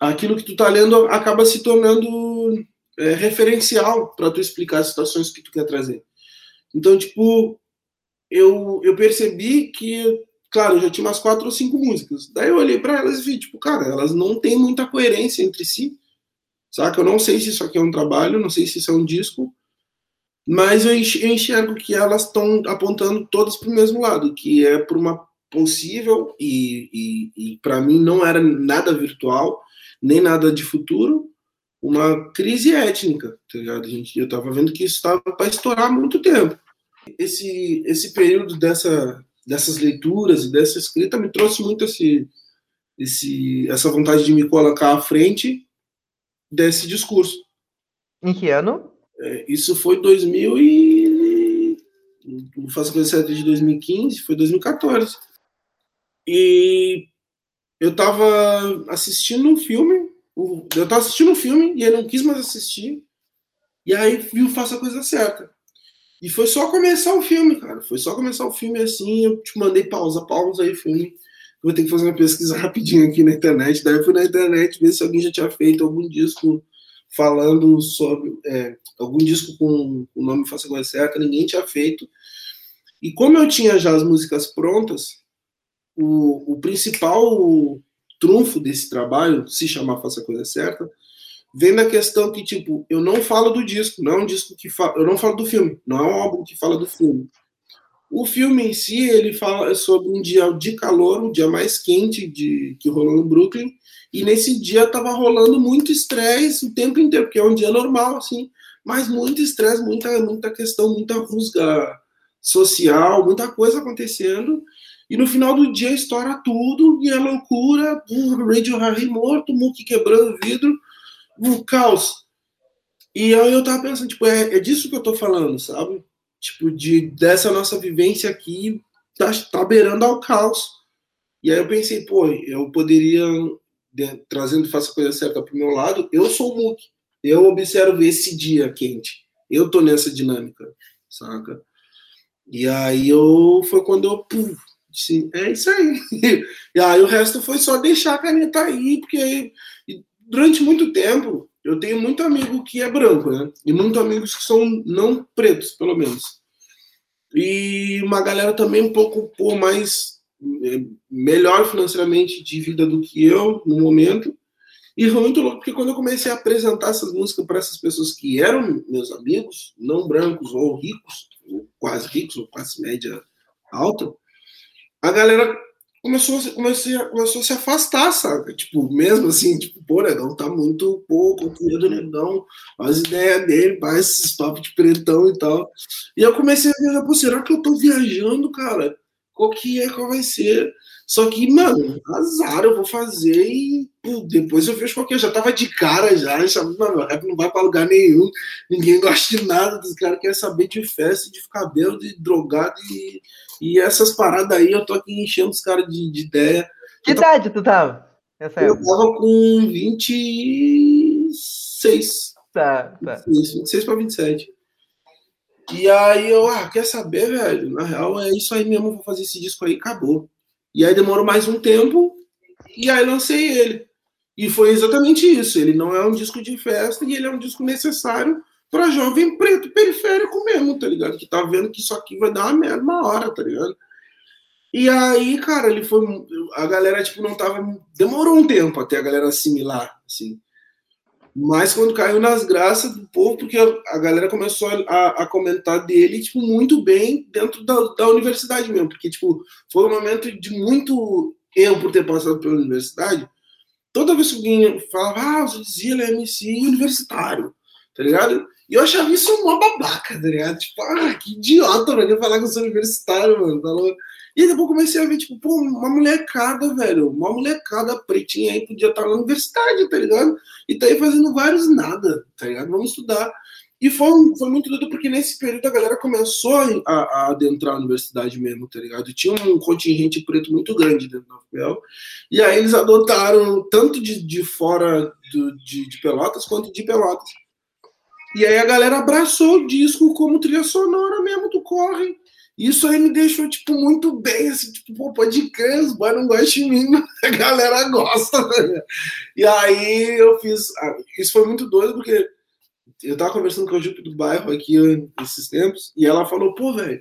Speaker 3: aquilo que tu tá lendo acaba se tornando é, referencial para tu explicar as situações que tu quer trazer. Então, tipo, eu, eu percebi que, claro, eu já tinha umas quatro ou cinco músicas. Daí eu olhei para elas e vi, tipo, cara, elas não têm muita coerência entre si. Saca? Eu não sei se isso aqui é um trabalho, não sei se isso é um disco, mas eu enxergo que elas estão apontando todas para o mesmo lado, que é para uma possível e, e, e para mim não era nada virtual, nem nada de futuro, uma crise étnica, tá ligado? A gente, eu estava vendo que isso estava para estourar há muito tempo. Esse, esse período dessa, dessas leituras e dessa escrita me trouxe muito esse, esse, essa vontade de me colocar à frente desse discurso.
Speaker 1: Em que ano?
Speaker 3: É, isso foi 2000 e... Não faço coisa certa de 2015, foi 2014. E eu estava assistindo um filme, eu estava assistindo um filme e ele não quis mais assistir, e aí viu Faça a Coisa Certa. E foi só começar o filme, cara. Foi só começar o filme assim, eu te mandei pausa, pausa aí, filme. vou ter que fazer uma pesquisa rapidinho aqui na internet. Daí eu fui na internet ver se alguém já tinha feito algum disco falando sobre é, algum disco com o nome Faça Coisa Certa, ninguém tinha feito. E como eu tinha já as músicas prontas, o, o principal trunfo desse trabalho, se chamar Faça Coisa Certa, vem da questão que, tipo, eu não falo do disco, não é um disco que fala, eu não falo do filme, não é um álbum que fala do filme. O filme em si, ele fala sobre um dia de calor, um dia mais quente de, que rolou no Brooklyn, e nesse dia tava rolando muito estresse o tempo inteiro, porque é um dia normal, assim, mas muito estresse, muita, muita questão, muita rusga social, muita coisa acontecendo, e no final do dia estoura tudo, e é loucura, o Radio Harry morto, Mookie quebrando vidro, o caos. E aí eu tava pensando, tipo, é, é disso que eu tô falando, sabe? Tipo, de, dessa nossa vivência aqui, tá, tá beirando ao caos. E aí eu pensei, pô, eu poderia, de, trazendo Faça a Coisa Certa pro meu lado, eu sou o Mook. Eu observo esse dia quente. Eu tô nessa dinâmica, saca? E aí eu, foi quando eu, puf, disse, é isso aí. E aí o resto foi só deixar a caneta aí, porque aí, durante muito tempo eu tenho muito amigo que é branco, né? E muitos amigos que são não pretos, pelo menos. E uma galera também um pouco por mais é, melhor financeiramente de vida do que eu no momento. E foi muito louco, porque quando eu comecei a apresentar essas músicas para essas pessoas que eram meus amigos, não brancos ou ricos, ou quase ricos, ou classe média alta, a galera começou, começou, começou a se afastar, sabe? Tipo, mesmo assim, tipo, pô, negão tá muito pouco, o do negão, as ideias dele, faz esses papos de pretão e tal. E eu comecei a ver, pô, será que eu tô viajando, cara? Qual que é, qual vai ser? Só que, mano, azar, eu vou fazer e pô, depois eu vejo qualquer. Já tava de cara já, já mano, rap não vai pra lugar nenhum, ninguém gosta de nada, os caras querem saber de festa, de ficar bêbado, de drogado e, e essas paradas aí, eu tô aqui enchendo os caras de, de, ideia.
Speaker 1: Que idade tu tava?
Speaker 3: Essa eu tava com 26.
Speaker 1: Tá, tá.
Speaker 3: 26 pra 27. E aí eu, ah, quer saber, velho? Na real, é isso aí mesmo, vou fazer esse disco aí, acabou. E aí demorou mais um tempo e aí lancei ele. E foi exatamente isso. Ele não é um disco de festa e ele é um disco necessário para jovem preto periférico mesmo, tá ligado? Que tá vendo que isso aqui vai dar uma merda uma hora, tá ligado? E aí, cara, ele foi. A galera, tipo, não tava. Demorou um tempo até a galera assimilar, assim. Mas quando caiu nas graças do povo, porque a, galera começou a, a, comentar dele, tipo, muito bem dentro da, da universidade mesmo. Porque, tipo, foi um momento de muito eu, por ter passado pela universidade, toda vez que alguém falava, ah, o Zila é MC universitário, tá ligado? E eu achava isso uma babaca, tá ligado? Tipo, ah, que idiota, mano, falar que eu sou universitário, mano, tá louco? E depois comecei a ver, tipo, pô, uma molecada, velho, uma molecada pretinha aí podia estar na universidade, tá ligado? E tá aí fazendo vários nada, tá ligado? Vamos estudar. E foi, foi muito doido, porque nesse período a galera começou a, a, adentrar a universidade mesmo, tá ligado? Tinha um contingente preto muito grande dentro da UFPEL. E aí eles adotaram tanto de, de fora do, de, de Pelotas quanto de Pelotas. E aí a galera abraçou o disco como trilha sonora mesmo do Corre. Isso aí me deixou, tipo, muito bem, assim, tipo, pô, pode crer, os boys não gostam de mim, a galera gosta, né? E aí eu fiz, ah, isso foi muito doido, porque eu tava conversando com a Jupe do bairro aqui esses tempos, e ela falou, pô, velho,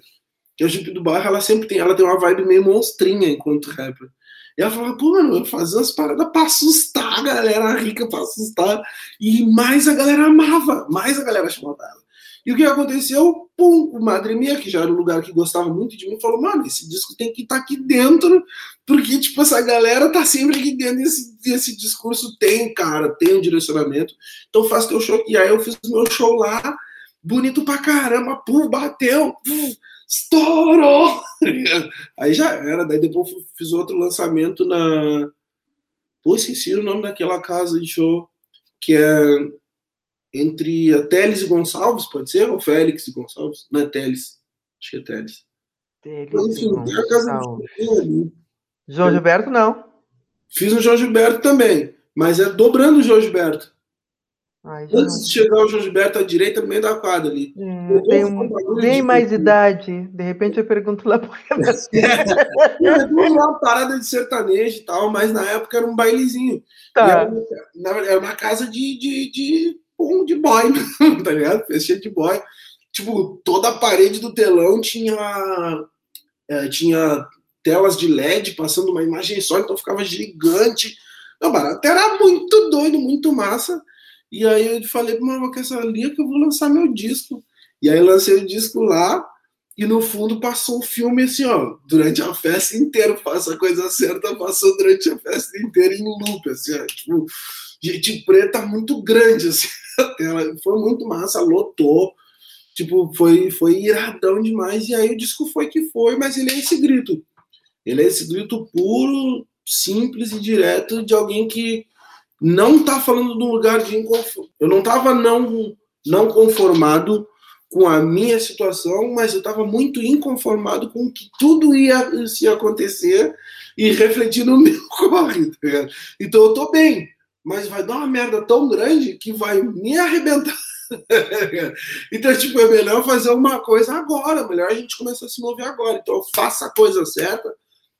Speaker 3: que a Jupe do bairro, ela sempre tem, ela tem uma vibe meio monstrinha enquanto rapper. E ela falou, pô, mano, eu fazer umas paradas pra assustar a galera rica, pra assustar. E mais a galera amava, mais a galera chamava ela. E o que aconteceu? Pum, o Madre Mia, que já era um lugar que gostava muito de mim, falou: mano, esse disco tem que estar tá aqui dentro, porque, tipo, essa galera tá sempre aqui dentro. Esse, esse discurso tem, cara, tem um direcionamento. Então faz teu show. E aí eu fiz meu show lá, bonito pra caramba, pum, bateu, pum, estourou. aí já era. Daí depois fiz outro lançamento na. Pô, esqueci o nome daquela casa de show, que é entre a Teles e Gonçalves, pode ser? Ou Félix e Gonçalves? Não é Teles. Acho que é Teles.
Speaker 1: Teles Enfim, tem a casa ali. João Gilberto, não.
Speaker 3: Fiz o João Gilberto também, mas é dobrando o João Gilberto. Ai, Antes de chegar o João Gilberto à direita, no meio da quadra ali.
Speaker 1: Hum, eu tenho bem mais idade. De repente eu pergunto lá por
Speaker 3: é, uma parada de sertanejo e tal, mas na época era um bailezinho. Tá. Era, era, uma casa de, de, de, um, de boy, tá ligado? Festinha de boy. Tipo, toda a parede do telão tinha, é, tinha telas de LED passando uma imagem só, então ficava gigante. Não, barato era muito doido, muito massa. E aí eu falei para uma essa ali que eu vou lançar meu disco. E aí lancei o disco lá, e no fundo passou o filme assim, ó, durante a festa inteira, faça a coisa certa, passou durante a festa inteira em loop, assim, ó, tipo, gente preta muito grande, assim, foi muito massa, lotou, tipo, foi, foi iradão demais, e aí o disco foi que foi, mas ele é esse grito, ele é esse grito puro, simples e direto de alguém que não tá falando de um lugar de inconforto. Eu não tava não, não conformado com a minha situação, mas eu estava muito inconformado com que tudo ia, ia acontecer e refletir no meu corre. Tá então eu tô bem, mas vai dar uma merda tão grande que vai me arrebentar. então, tipo, é melhor fazer uma coisa agora, melhor a gente começar a se mover agora. Então, faça a coisa certa,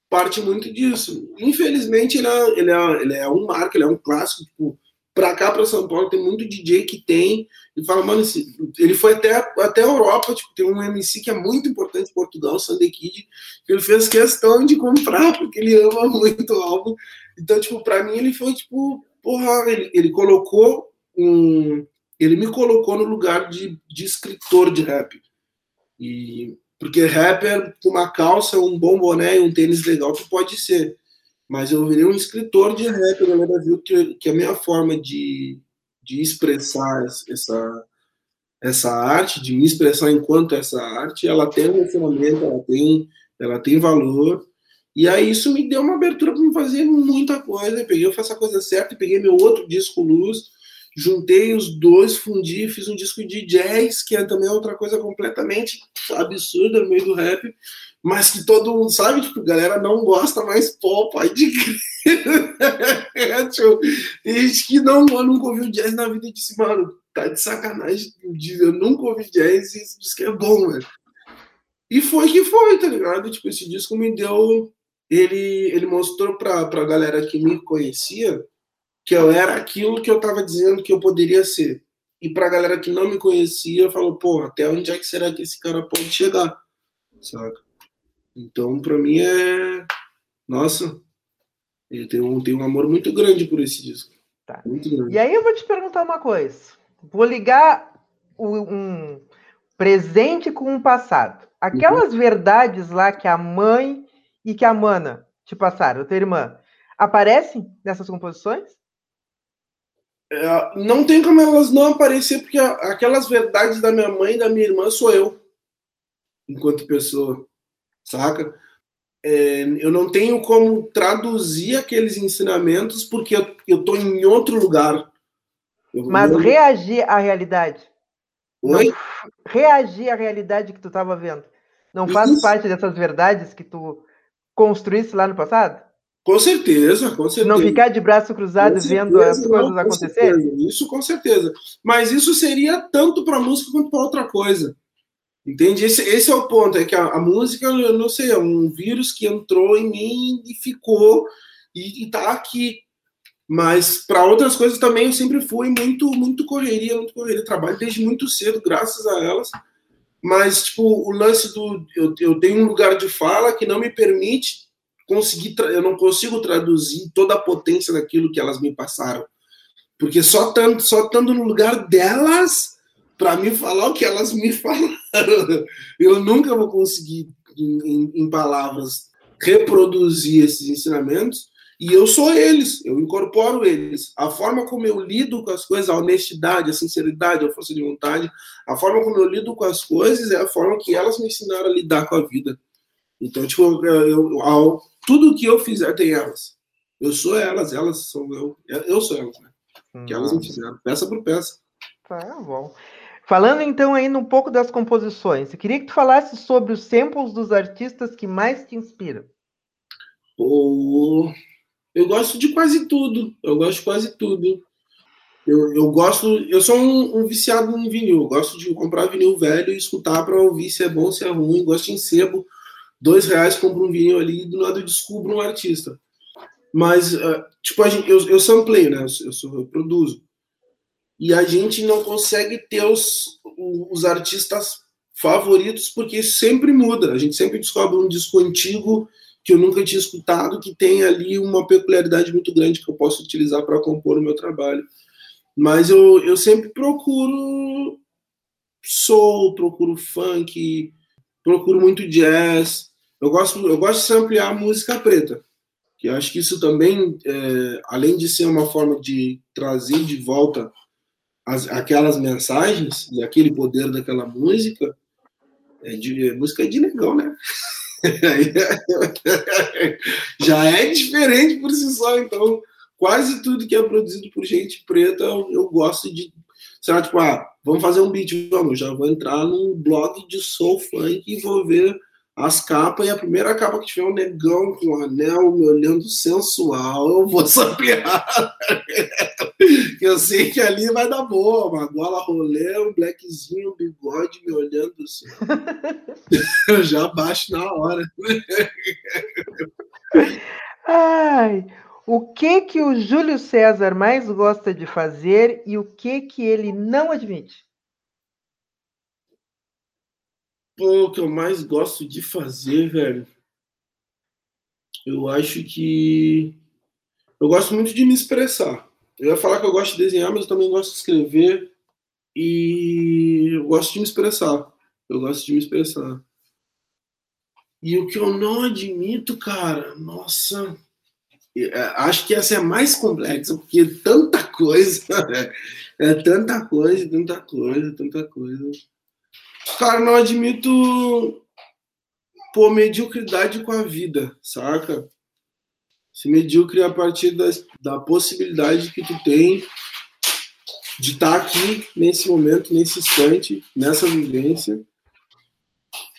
Speaker 3: parte muito disso. Infelizmente, ele é, ele é, ele é um marco, ele é um clássico. Tipo, pra cá, pra São Paulo, tem muito DJ que tem. E fala, mano, ele foi até, até a Europa. Tipo, tem um MC que é muito importante em Portugal, o Sunday Kid, que ele fez questão de comprar, porque ele ama muito o álbum. Então, tipo, pra mim, ele foi, tipo, porra, ele, ele colocou um. Ele me colocou no lugar de, de escritor de rap. E porque rapper com uma calça, um bom boné e um tênis legal, tu pode ser. Mas eu virei um escritor de rap, a galera viu que, que a minha forma de, de expressar essa, essa arte, de me expressar enquanto essa arte, ela tem um funcionamento, ela tem, ela tem valor. E aí isso me deu uma abertura para fazer muita coisa. Eu peguei, eu faço a coisa certa, peguei meu outro disco Luz, juntei os dois, fundi, fiz um disco de jazz, que é também outra coisa completamente absurda no meio do rap, mas que todo mundo sabe, tipo, galera não gosta mais pop, aí de gente que não, nunca ouviu jazz na vida e disse, mano, tá de sacanagem, eu nunca ouvi jazz e diz que é bom, velho. E foi que foi, tá ligado? Tipo, esse disco me deu. Ele, ele mostrou pra, pra galera que me conhecia que eu era aquilo que eu estava dizendo que eu poderia ser. E para a galera que não me conhecia, falou, pô, até onde é que será que esse cara pode chegar? Saca? Então, para mim é. Nossa, eu tenho, um, tenho um amor muito grande por esse disco.
Speaker 1: Tá. Muito grande. E aí eu vou te perguntar uma coisa. Vou ligar um presente com um passado. Aquelas uhum. verdades lá que a mãe e que a mana te passaram, tua irmã, aparecem nessas composições?
Speaker 3: É, não tem como elas não aparecer, porque aquelas verdades da minha mãe e da minha irmã sou eu, enquanto pessoa, saca? É, eu não tenho como traduzir aqueles ensinamentos porque eu, estou em outro lugar.
Speaker 1: Eu, Mas não... reagir à realidade.
Speaker 3: Oi? Não,
Speaker 1: reagir à realidade que tu estava vendo. Não faz Isso. parte dessas verdades que tu construísse lá no passado?
Speaker 3: Com certeza, com certeza.
Speaker 1: Não ficar de braço cruzado vendo as coisas acontecerem?
Speaker 3: Isso com certeza. Mas isso seria tanto para música quanto para outra coisa. Entende? Esse, esse é o ponto, é que a, a, música, eu não sei, é um vírus que entrou em mim e ficou e, está aqui. Mas para outras coisas também eu sempre fui muito, muito correria, muito correria. Trabalho desde muito cedo, graças a elas. Mas, tipo, o lance do. Eu, eu tenho um lugar de fala que não me permite conseguir, eu não consigo traduzir toda a potência daquilo que elas me passaram. Porque só estando só estando no lugar delas para me falar o que elas me falaram, eu nunca vou conseguir em, em palavras reproduzir esses ensinamentos. E eu sou eles, eu incorporo eles. A forma como eu lido com as coisas, a honestidade, a sinceridade, a força de vontade, a forma como eu lido com as coisas é a forma que elas me ensinaram a lidar com a vida. Então, tipo, eu, eu, tudo que eu fizer tem elas. Eu sou elas, elas são eu. Eu sou elas, né? Que elas me fizeram, peça por peça.
Speaker 1: Tá bom. Falando então ainda um pouco das composições, eu queria que tu falasse sobre os samples dos artistas que mais te inspiram.
Speaker 3: Oh, eu gosto de quase tudo. Eu gosto de quase tudo. eu, eu gosto, eu sou um, um, viciado em vinil, gosto de comprar vinil velho e escutar para ouvir se é bom, se é ruim, gosto em sebo, dois reais compro um vinil ali e do nada eu descubro um artista. Mas, uh, tipo, a gente, eu, eu samplei, né? Eu, eu, sou, eu produzo. E a gente não consegue ter os, os artistas favoritos porque sempre muda. A gente sempre descobre um disco antigo que eu nunca tinha escutado, que tem ali uma peculiaridade muito grande que eu posso utilizar para compor o meu trabalho. Mas eu, eu sempre procuro soul, procuro funk, procuro muito jazz. Eu gosto, eu gosto de samplear música preta, que eu acho que isso também, é, além de ser uma forma de trazer de volta as, aquelas mensagens e aquele poder daquela música, é de, é música de negão, né? Já é diferente por si só, então quase tudo que é produzido por gente preta eu, eu gosto de. Será tipo, ah, vamos fazer um beat, vamos, já vou entrar num blog de soul funk e vou ver as capas, e a primeira capa que tiver um negão com um anel me olhando sensual, eu vou saber. eu sei que ali vai dar boa, uma gola rolê, um blackzinho, um bigode me olhando assim. eu já baixo na hora.
Speaker 1: Ai, o que que o Júlio César mais gosta de fazer e o que que ele não admite?
Speaker 3: Pô, o que eu mais gosto de fazer, velho. Eu acho que. Eu gosto muito de me expressar. Eu ia falar que eu gosto de desenhar, mas eu também gosto de escrever. E eu gosto de me expressar. Eu gosto de me expressar. E o que eu não admito, cara, nossa. É, acho que essa é mais complexa, porque é tanta coisa. É tanta coisa, tanta coisa, tanta coisa. Cara, não admito pô, mediocridade com a vida, saca? Se medíocre a partir da, da possibilidade que tu tem de estar tá aqui nesse momento, nesse instante, nessa vivência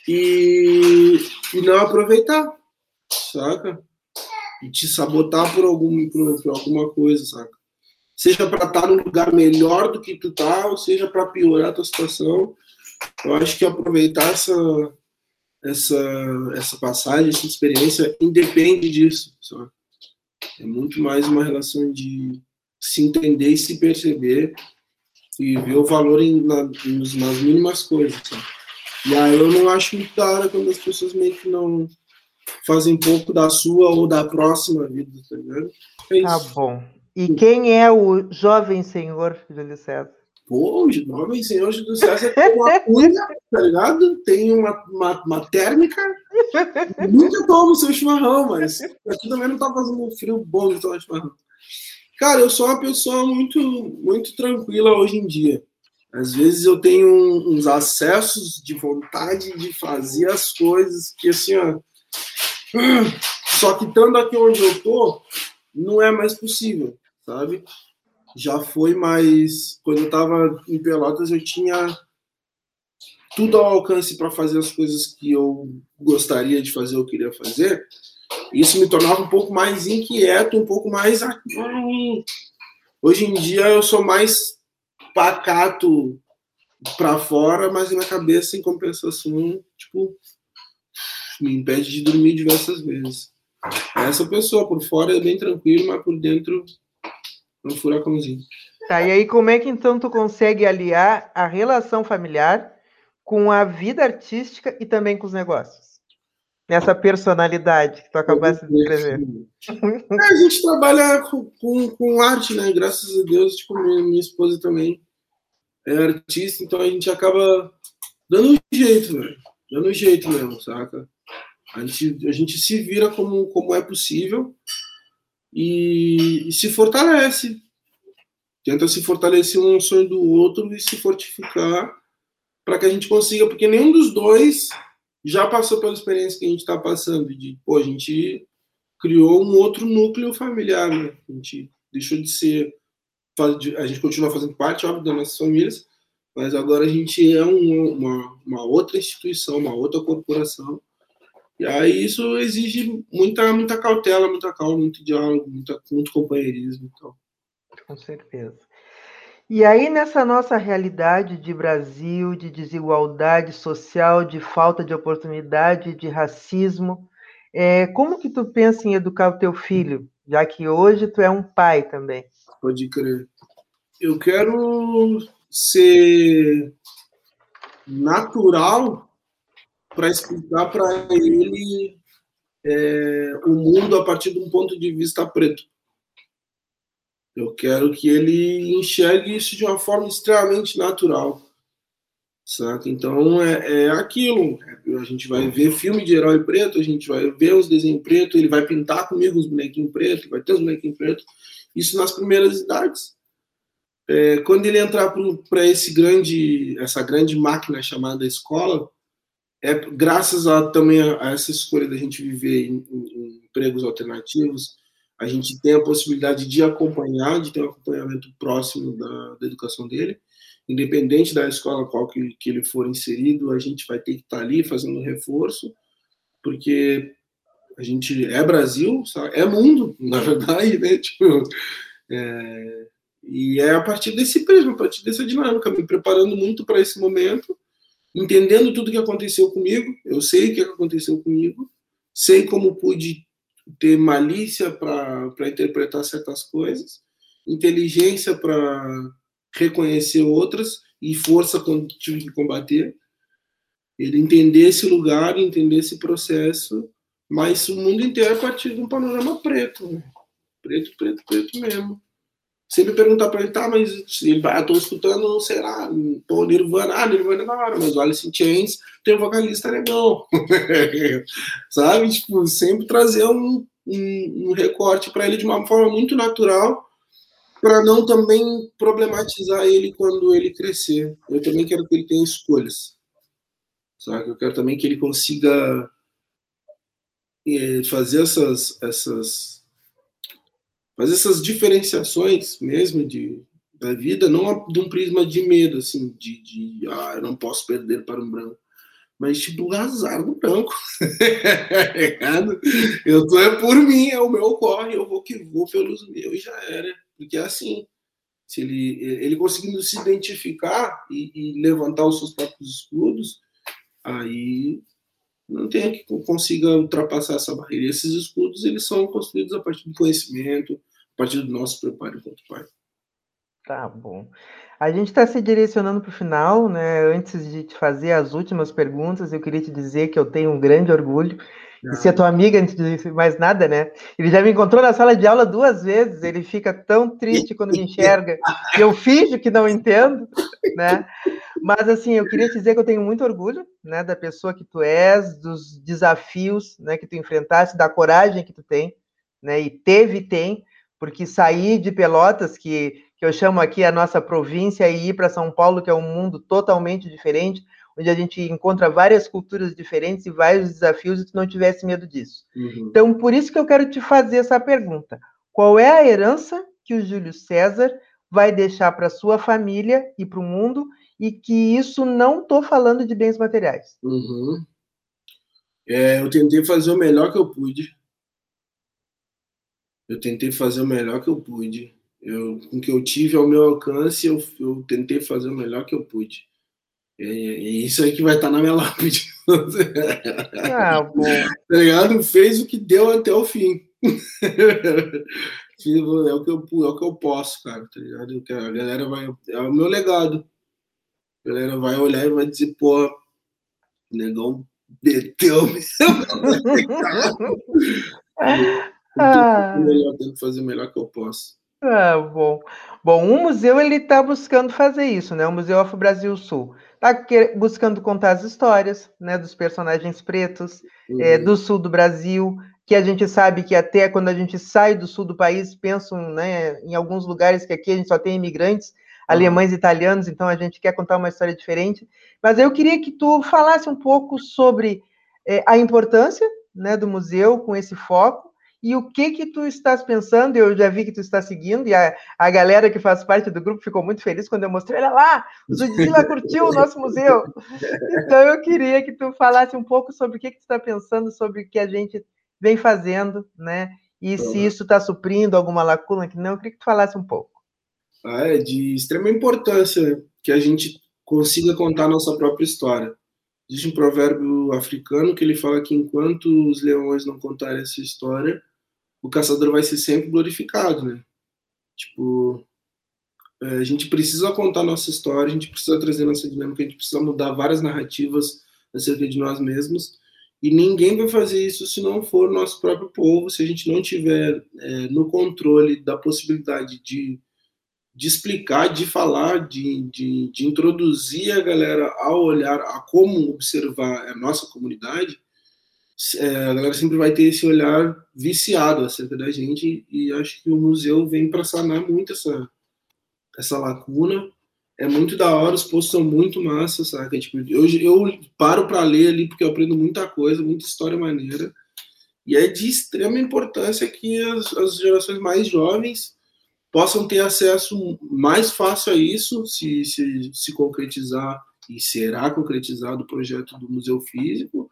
Speaker 3: e, e não aproveitar, saca? E te sabotar por, algum, por, por alguma coisa, saca? Seja para estar tá num lugar melhor do que tu tá, ou seja para piorar a tua situação eu acho que aproveitar essa, essa, essa passagem, essa experiência, independe disso. Sabe? É muito mais uma relação de se entender e se perceber e ver o valor em, na, nas mínimas coisas. Sabe? E aí eu não acho muito da hora quando as pessoas meio que não fazem pouco da sua ou da próxima vida, tá ligado?
Speaker 1: É tá bom. E quem é o jovem senhor Júlio César?
Speaker 3: Pô, o jovem senhor do César tem uma cunha, tá ligado? Tem uma, uma, uma térmica. Nunca tomo seu chimarrão, mas aqui também não tá fazendo um frio bom de tomar chimarrão. Cara, eu sou uma pessoa muito, muito tranquila hoje em dia. Às vezes eu tenho uns acessos de vontade de fazer as coisas que assim, ó. Só que estando aqui onde eu tô, não é mais possível, sabe? já foi mais. Quando eu estava em Pelotas, eu tinha tudo ao alcance para fazer as coisas que eu gostaria de fazer, eu queria fazer. Isso me tornava um pouco mais inquieto, um pouco mais. Hoje em dia eu sou mais pacato para fora, mas na cabeça, em compensação, tipo, me impede de dormir diversas vezes. Essa pessoa por fora é bem tranquilo, mas por dentro um furacãozinho.
Speaker 1: Tá, e aí como é que então tu consegue aliar a relação familiar com a vida artística e também com os negócios? Nessa personalidade que tu acabaste de descrever.
Speaker 3: É, a gente trabalha com, com, com, arte, né? Graças a Deus, tipo, minha, minha esposa também é artista, então a gente acaba dando um jeito, velho. Dando um jeito mesmo, saca? A gente, a gente se vira como, como é possível e, e se fortalece. Tenta se fortalecer um sonho do outro e se fortificar para que a gente consiga, porque nenhum dos dois já passou pela experiência que a gente está passando, de, pô, a gente criou um outro núcleo familiar, né? A gente deixou de ser, a gente continua fazendo parte, óbvio, das nossas famílias, mas agora a gente é um, uma, uma outra instituição, uma outra corporação, e aí isso exige muita, muita cautela, muita calma, muito diálogo, muita, muito companheirismo. Então.
Speaker 1: Com certeza. E aí, nessa nossa realidade de Brasil, de desigualdade social, de falta de oportunidade, de racismo, é, como que tu pensa em educar o teu filho, já que hoje tu é um pai também?
Speaker 3: Pode crer. Eu quero ser natural para explicar para ele é, o mundo a partir de um ponto de vista preto. Eu quero que ele enxergue isso de uma forma extremamente natural. Certo? Então é, é aquilo. A gente vai ver filme de herói preto, a gente vai ver os desenhos preto, ele vai pintar comigo os bonequinhos pretos, vai ter os bonequinhos pretos. Isso nas primeiras idades. É, quando ele entrar para esse grande, essa grande máquina chamada escola, é graças a, também a, a essa escolha da gente viver em, em, em empregos alternativos, a gente tem a possibilidade de acompanhar, de ter um acompanhamento próximo da, da educação dele, independente da escola qual que, que, ele for inserido, a gente vai ter que estar ali fazendo reforço, porque a gente é Brasil, sabe? é mundo, na verdade, né? Tipo, é, e é a partir desse prisma, a partir dessa dinâmica, me preparando muito para esse momento, entendendo tudo que aconteceu comigo, eu sei o que aconteceu comigo, sei como pude ter malícia para interpretar certas coisas, inteligência para reconhecer outras e força quando tive que combater. Ele entender esse lugar, entender esse processo, mas o mundo inteiro a partir de um panorama preto. Né? Preto, preto, preto mesmo sempre perguntar para ele, tá, mas ele vai, ah, tô escutando, sei lá, pô, Nirvana, ah, Nirvana é da hora, mas o Alice in Chains tem um vocalista legal, sabe? Tipo, sempre trazer um, um, um recorte para ele de uma forma muito natural, para não também problematizar ele quando ele crescer. Eu também quero que ele tenha escolhas, sabe? Eu quero também que ele consiga é, fazer essas, essas mas essas diferenciações mesmo de, da vida, não de um prisma de medo, assim, de, de ah, eu não posso perder para um branco, mas tipo, azar do branco. eu tô é por mim, é o meu corre, eu vou que vou pelos meus e já era. Porque é assim, se ele, ele conseguindo se identificar e, e levantar os seus próprios escudos, aí não tem que consiga ultrapassar essa barreira. E esses escudos eles são construídos a partir do conhecimento, partir do nosso preparo enquanto pai.
Speaker 1: Tá bom. A gente está se direcionando para o final, né? Antes de te fazer as últimas perguntas, eu queria te dizer que eu tenho um grande orgulho de ser tua amiga antes de mais nada, né? Ele já me encontrou na sala de aula duas vezes, ele fica tão triste quando me enxerga, que eu finjo que não entendo, né? Mas assim, eu queria te dizer que eu tenho muito orgulho, né, da pessoa que tu és, dos desafios, né, que tu enfrentaste, da coragem que tu tem, né? E teve e tem porque sair de Pelotas, que, que eu chamo aqui a nossa província, e ir para São Paulo, que é um mundo totalmente diferente, onde a gente encontra várias culturas diferentes e vários desafios, e tu não tivesse medo disso. Uhum. Então, por isso que eu quero te fazer essa pergunta. Qual é a herança que o Júlio César vai deixar para sua família e para o mundo, e que isso não estou falando de bens materiais?
Speaker 3: Uhum. É, eu tentei fazer o melhor que eu pude eu tentei fazer o melhor que eu pude. Eu, com o que eu tive ao meu alcance, eu, eu tentei fazer o melhor que eu pude. E, e isso aí que vai estar na minha lápide. Ah, bom. tá ligado? Fez o que deu até o fim. é o que eu, é o que eu posso, cara, tá ligado? A galera vai. É o meu legado. A galera vai olhar e vai dizer, pô, negão meteu mesmo. Ah. Melhor, tento fazer o melhor que eu posso.
Speaker 1: Ah, bom. Bom, um museu ele está buscando fazer isso, né? O Museu Afro Brasil Sul está buscando contar as histórias, né, dos personagens pretos é, uhum. é, do sul do Brasil, que a gente sabe que até quando a gente sai do sul do país pensam, né, em alguns lugares que aqui a gente só tem imigrantes uhum. alemães e italianos, então a gente quer contar uma história diferente. Mas eu queria que tu falasse um pouco sobre é, a importância, né, do museu com esse foco e o que que tu estás pensando? Eu já vi que tu está seguindo e a, a galera que faz parte do grupo ficou muito feliz quando eu mostrei, olha lá, o Zudzilla curtiu o nosso museu. Então eu queria que tu falasse um pouco sobre o que que tu está pensando sobre o que a gente vem fazendo, né? E se isso está suprindo alguma lacuna que não, eu queria que tu falasse um pouco.
Speaker 3: Ah, é de extrema importância que a gente consiga contar a nossa própria história. Existe um provérbio africano que ele fala que enquanto os leões não contarem essa história, o caçador vai ser sempre glorificado, né? Tipo, é, a gente precisa contar nossa história, a gente precisa trazer nossa dinâmica, a gente precisa mudar várias narrativas acerca de nós mesmos. E ninguém vai fazer isso se não for nosso próprio povo, se a gente não tiver é, no controle da possibilidade de de explicar, de falar, de, de, de, introduzir a galera ao olhar, a como observar a nossa comunidade, a galera sempre vai ter esse olhar viciado acerca da gente e acho que o museu vem para sanar muito essa, essa lacuna. É muito da hora, os postos são muito massa, sabe? Tipo, eu, eu paro para ler ali porque eu aprendo muita coisa, muita história maneira. E é de extrema importância que as, as gerações mais jovens possam ter acesso mais fácil a isso, se, se, se concretizar e será concretizado o projeto do Museu Físico.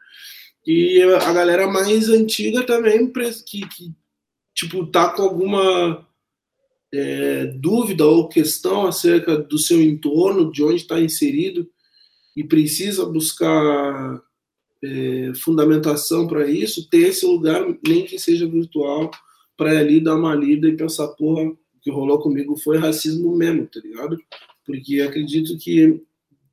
Speaker 3: E a galera mais antiga também, que, que tipo, tá com alguma é, dúvida ou questão acerca do seu entorno, de onde está inserido, e precisa buscar é, fundamentação para isso, ter esse lugar, nem que seja virtual, para ali dar uma lida e pensar, porra, que rolou comigo foi racismo mesmo, tá ligado? Porque acredito que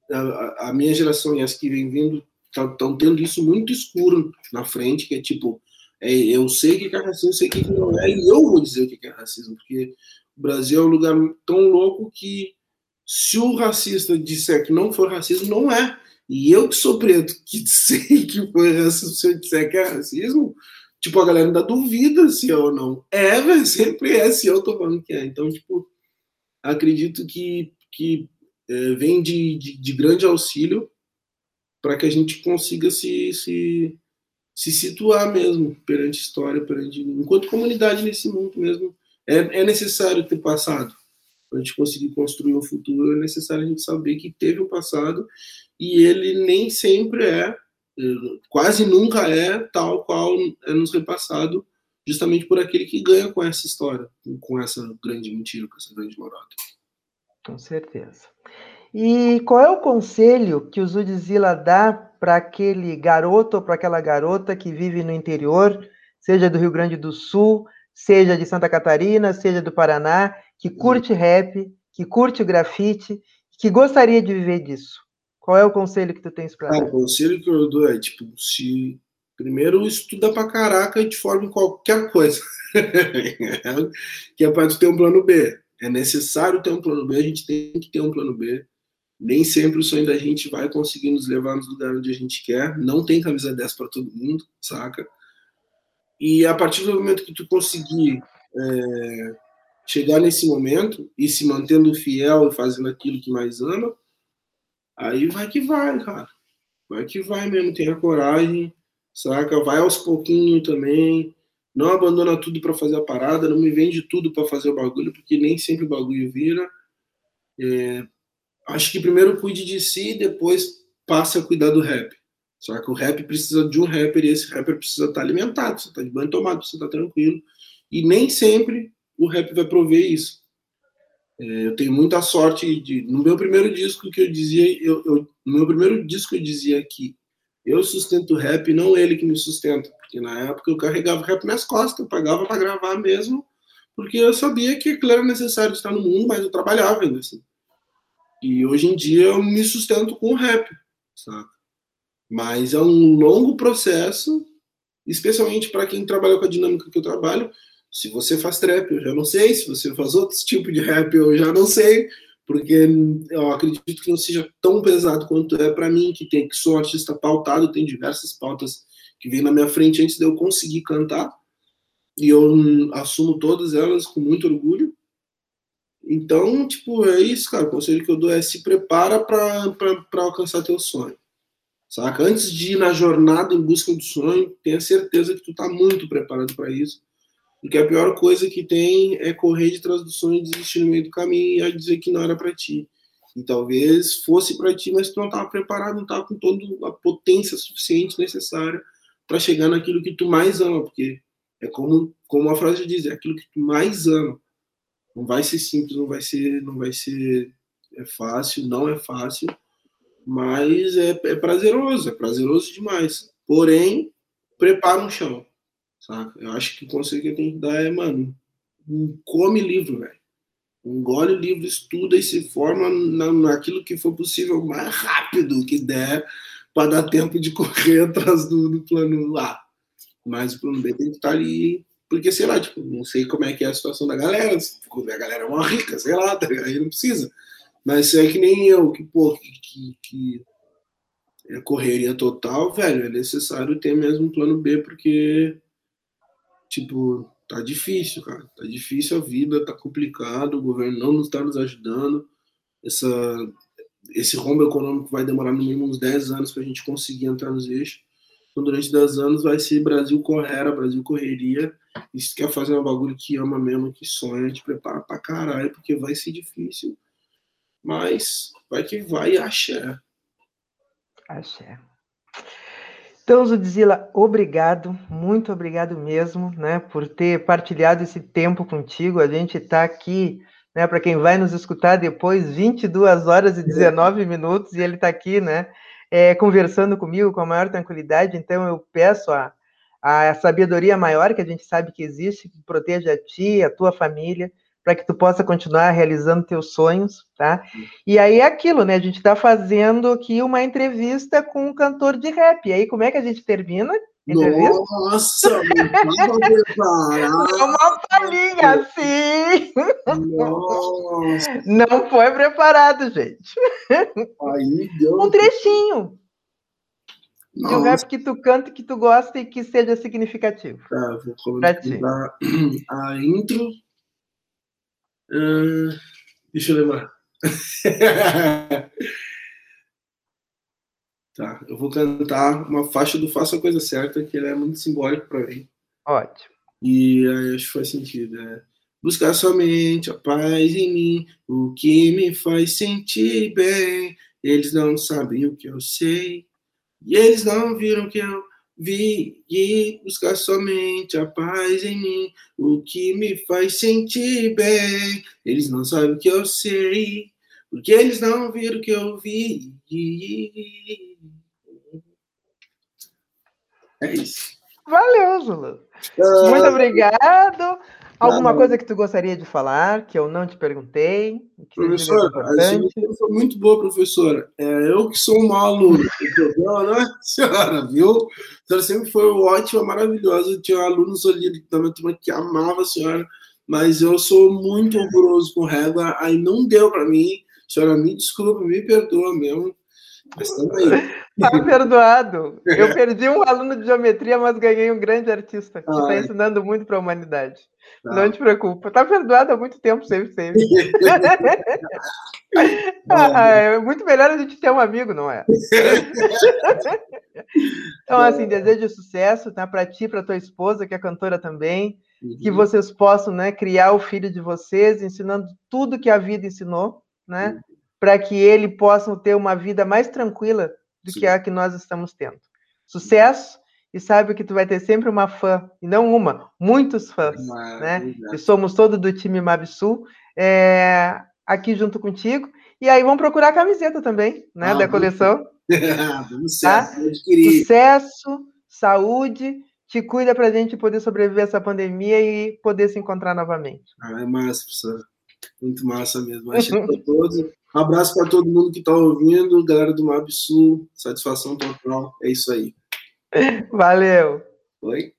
Speaker 3: a, a minha geração e as que vem vindo estão tendo isso muito escuro na frente, que é tipo, é, eu sei o que é racismo, sei o que não é, e eu vou dizer o que é racismo, porque o Brasil é um lugar tão louco que se o racista disser que não for racismo, não é. E eu que sou preto, que sei que foi racismo, se eu disser que é racismo, tipo, a galera ainda duvida se é ou não. É, velho, sempre é se eu tô falando que é. Então, tipo, acredito que, que é, vem de, de, de, grande auxílio para que a gente consiga se, se, se situar mesmo perante história, perante, enquanto comunidade nesse mundo mesmo. É, é necessário ter passado. Para a gente conseguir construir um futuro, é necessário a gente saber que teve um passado e ele nem sempre é quase nunca é tal qual é nos repassado, justamente por aquele que ganha com essa história, com essa grande mentira, com essa grande morada.
Speaker 1: Com certeza. E qual é o conselho que o Zudzilla dá para aquele garoto ou para aquela garota que vive no interior, seja do Rio Grande do Sul, seja de Santa Catarina, seja do Paraná, que curte rap, que curte grafite, que gostaria de viver disso? Qual é o conselho que tu tens para
Speaker 3: dar? o conselho que eu dou é, tipo, se primeiro estuda pra caraca e te forma em qualquer coisa. que é para tu ter um plano B. É necessário ter um plano B, a gente tem que ter um plano B. Nem sempre o sonho da gente vai conseguir nos levar nos lugares onde a gente quer. Não tem camisa 10 para todo mundo, saca? E a partir do momento que tu conseguir é, chegar nesse momento e se mantendo fiel e fazendo aquilo que mais ama, Aí vai que vai, cara. Vai que vai mesmo, tenha coragem, saca? Vai aos pouquinhos também. Não abandona tudo para fazer a parada, não me vende tudo para fazer o bagulho, porque nem sempre o bagulho vira. É, acho que primeiro cuide de si e depois passe a cuidar do rap. Só que o rap precisa de um rapper e esse rapper precisa estar tá alimentado, você tá de banho tomado, você tá tranquilo. E nem sempre o rap vai prover isso. É, eu tenho muita sorte de. No meu primeiro disco que eu dizia, eu, eu, no meu primeiro disco eu dizia que eu sustento o rap, não ele que me sustenta, porque na época eu carregava o rap nas costas, eu pagava para gravar mesmo, porque eu sabia que aquilo era necessário estar no mundo, mas eu trabalhava ainda assim. E hoje em dia eu me sustento com o rap, sabe? Mas é um longo processo, especialmente para quem trabalha com a dinâmica que eu trabalho, se você faz trap, eu já não sei. Se você faz outros tipos de rap, eu já não sei. Porque eu acredito que não seja tão pesado quanto é para mim, que tem que sou artista pautado, tem diversas pautas que vêm na minha frente antes de eu conseguir cantar. E eu assumo todas elas com muito orgulho. Então, tipo, é isso, cara. O conselho que eu dou é se prepara para alcançar teu sonho. Saca? Antes de ir na jornada em busca do sonho, tenha certeza que tu tá muito preparado para isso porque a pior coisa que tem é correr de do sonho, desistir no meio do caminho e dizer que não era para ti. E talvez fosse para ti, mas tu não estava preparado, não estava com toda a potência suficiente necessária para chegar naquilo que tu mais ama, porque é como, como a frase diz, é aquilo que tu mais ama. Não vai ser simples, não vai ser, não vai ser é fácil, não é fácil, mas é, é prazeroso, é prazeroso demais. Porém, prepara um chão, saca? Eu acho que o conselho que eu tenho que dar é, mano, come livro, velho. Engole o livro, estuda e se forma na, naquilo que for possível mais rápido que der para dar tempo de correr atrás do, do, plano lá. Mas o plano B tem que estar tá ali, porque sei lá, tipo, não sei como é que é a situação da galera, a galera é uma rica, sei lá, tá aí não precisa. Mas é que nem eu, que, pô, que, que, que é correria total, velho, é necessário ter mesmo um plano B, porque, tipo, tá difícil, cara. Tá difícil a vida, tá complicado, o governo não está nos ajudando. Essa, esse rombo econômico vai demorar no mínimo uns 10 anos para a gente conseguir entrar nos eixos. Então, durante 10 anos vai ser Brasil correra, Brasil correria. E se quer fazer um bagulho que ama mesmo, que sonha, te prepara pra caralho, porque vai ser difícil. Mas vai que vai, axé.
Speaker 1: Axé. Então, Zudzila, obrigado, muito obrigado mesmo, né, por ter partilhado esse tempo contigo. A gente está aqui, né, para quem vai nos escutar depois, 22 horas e 19 minutos, e ele está aqui, né, é, conversando comigo com a maior tranquilidade. Então, eu peço a, a sabedoria maior que a gente sabe que existe, que proteja a ti, a tua família, para que tu possa continuar realizando teus sonhos, tá? E aí é aquilo, né? A gente está fazendo aqui uma entrevista com um cantor de rap. E aí, como é que a gente termina?
Speaker 3: Nossa,
Speaker 1: não uma palhinha assim. Nossa. Não foi preparado, gente.
Speaker 3: Aí deu.
Speaker 1: Um trechinho. Nossa. De um rap que tu canta, que tu gosta e que seja significativo.
Speaker 3: Tá, vou colocar a intro Uh, deixa eu lembrar. tá, eu vou cantar uma faixa do Faça a Coisa Certa, que ele é muito simbólico para mim.
Speaker 1: Ótimo.
Speaker 3: E aí acho que faz sentido. É, Buscar somente a paz em mim, o que me faz sentir bem. Eles não sabem o que eu sei, e eles não viram o que eu Vi e buscar somente a paz em mim, o que me faz sentir bem. Eles não sabem o que eu sei, porque eles não viram o que eu vi. É isso.
Speaker 1: Valeu, Zulu. Uh, Muito obrigado. Alguma não, coisa que tu gostaria de falar, que eu não te perguntei?
Speaker 3: Professora, a foi muito boa, professora. É, eu que sou um mau aluno, não, não é senhora, viu? A senhora sempre foi ótima, maravilhosa. Eu tinha alunos ali da minha turma que amava a senhora, mas eu sou muito horroroso com régua, aí não deu para mim. Senhora me desculpa, me perdoa mesmo. Mas também.
Speaker 1: Tá perdoado. Eu perdi um aluno de geometria, mas ganhei um grande artista que está ensinando muito para a humanidade. Tá. Não te preocupa. Tá perdoado há muito tempo, sempre, sempre. ah, é muito melhor a gente ter um amigo, não é? então, assim, desejo sucesso tá, para ti, para tua esposa, que é cantora também. Uhum. Que vocês possam né, criar o filho de vocês, ensinando tudo que a vida ensinou, né? Para que ele possa ter uma vida mais tranquila do Sim. que a que nós estamos tendo. Sucesso! e saiba que tu vai ter sempre uma fã, e não uma, muitos fãs, né? E somos todos do time Mabsul, é, aqui junto contigo. E aí vamos procurar a camiseta também, né, ah, da coleção.
Speaker 3: tá?
Speaker 1: Sucesso, saúde, te cuida para a gente poder sobreviver essa pandemia e poder se encontrar novamente.
Speaker 3: Ah, é massa, professor. Muito massa mesmo. Todos. Um abraço para todo mundo que está ouvindo, galera do Mabsul, satisfação total. É isso aí.
Speaker 1: Valeu.
Speaker 3: Oi.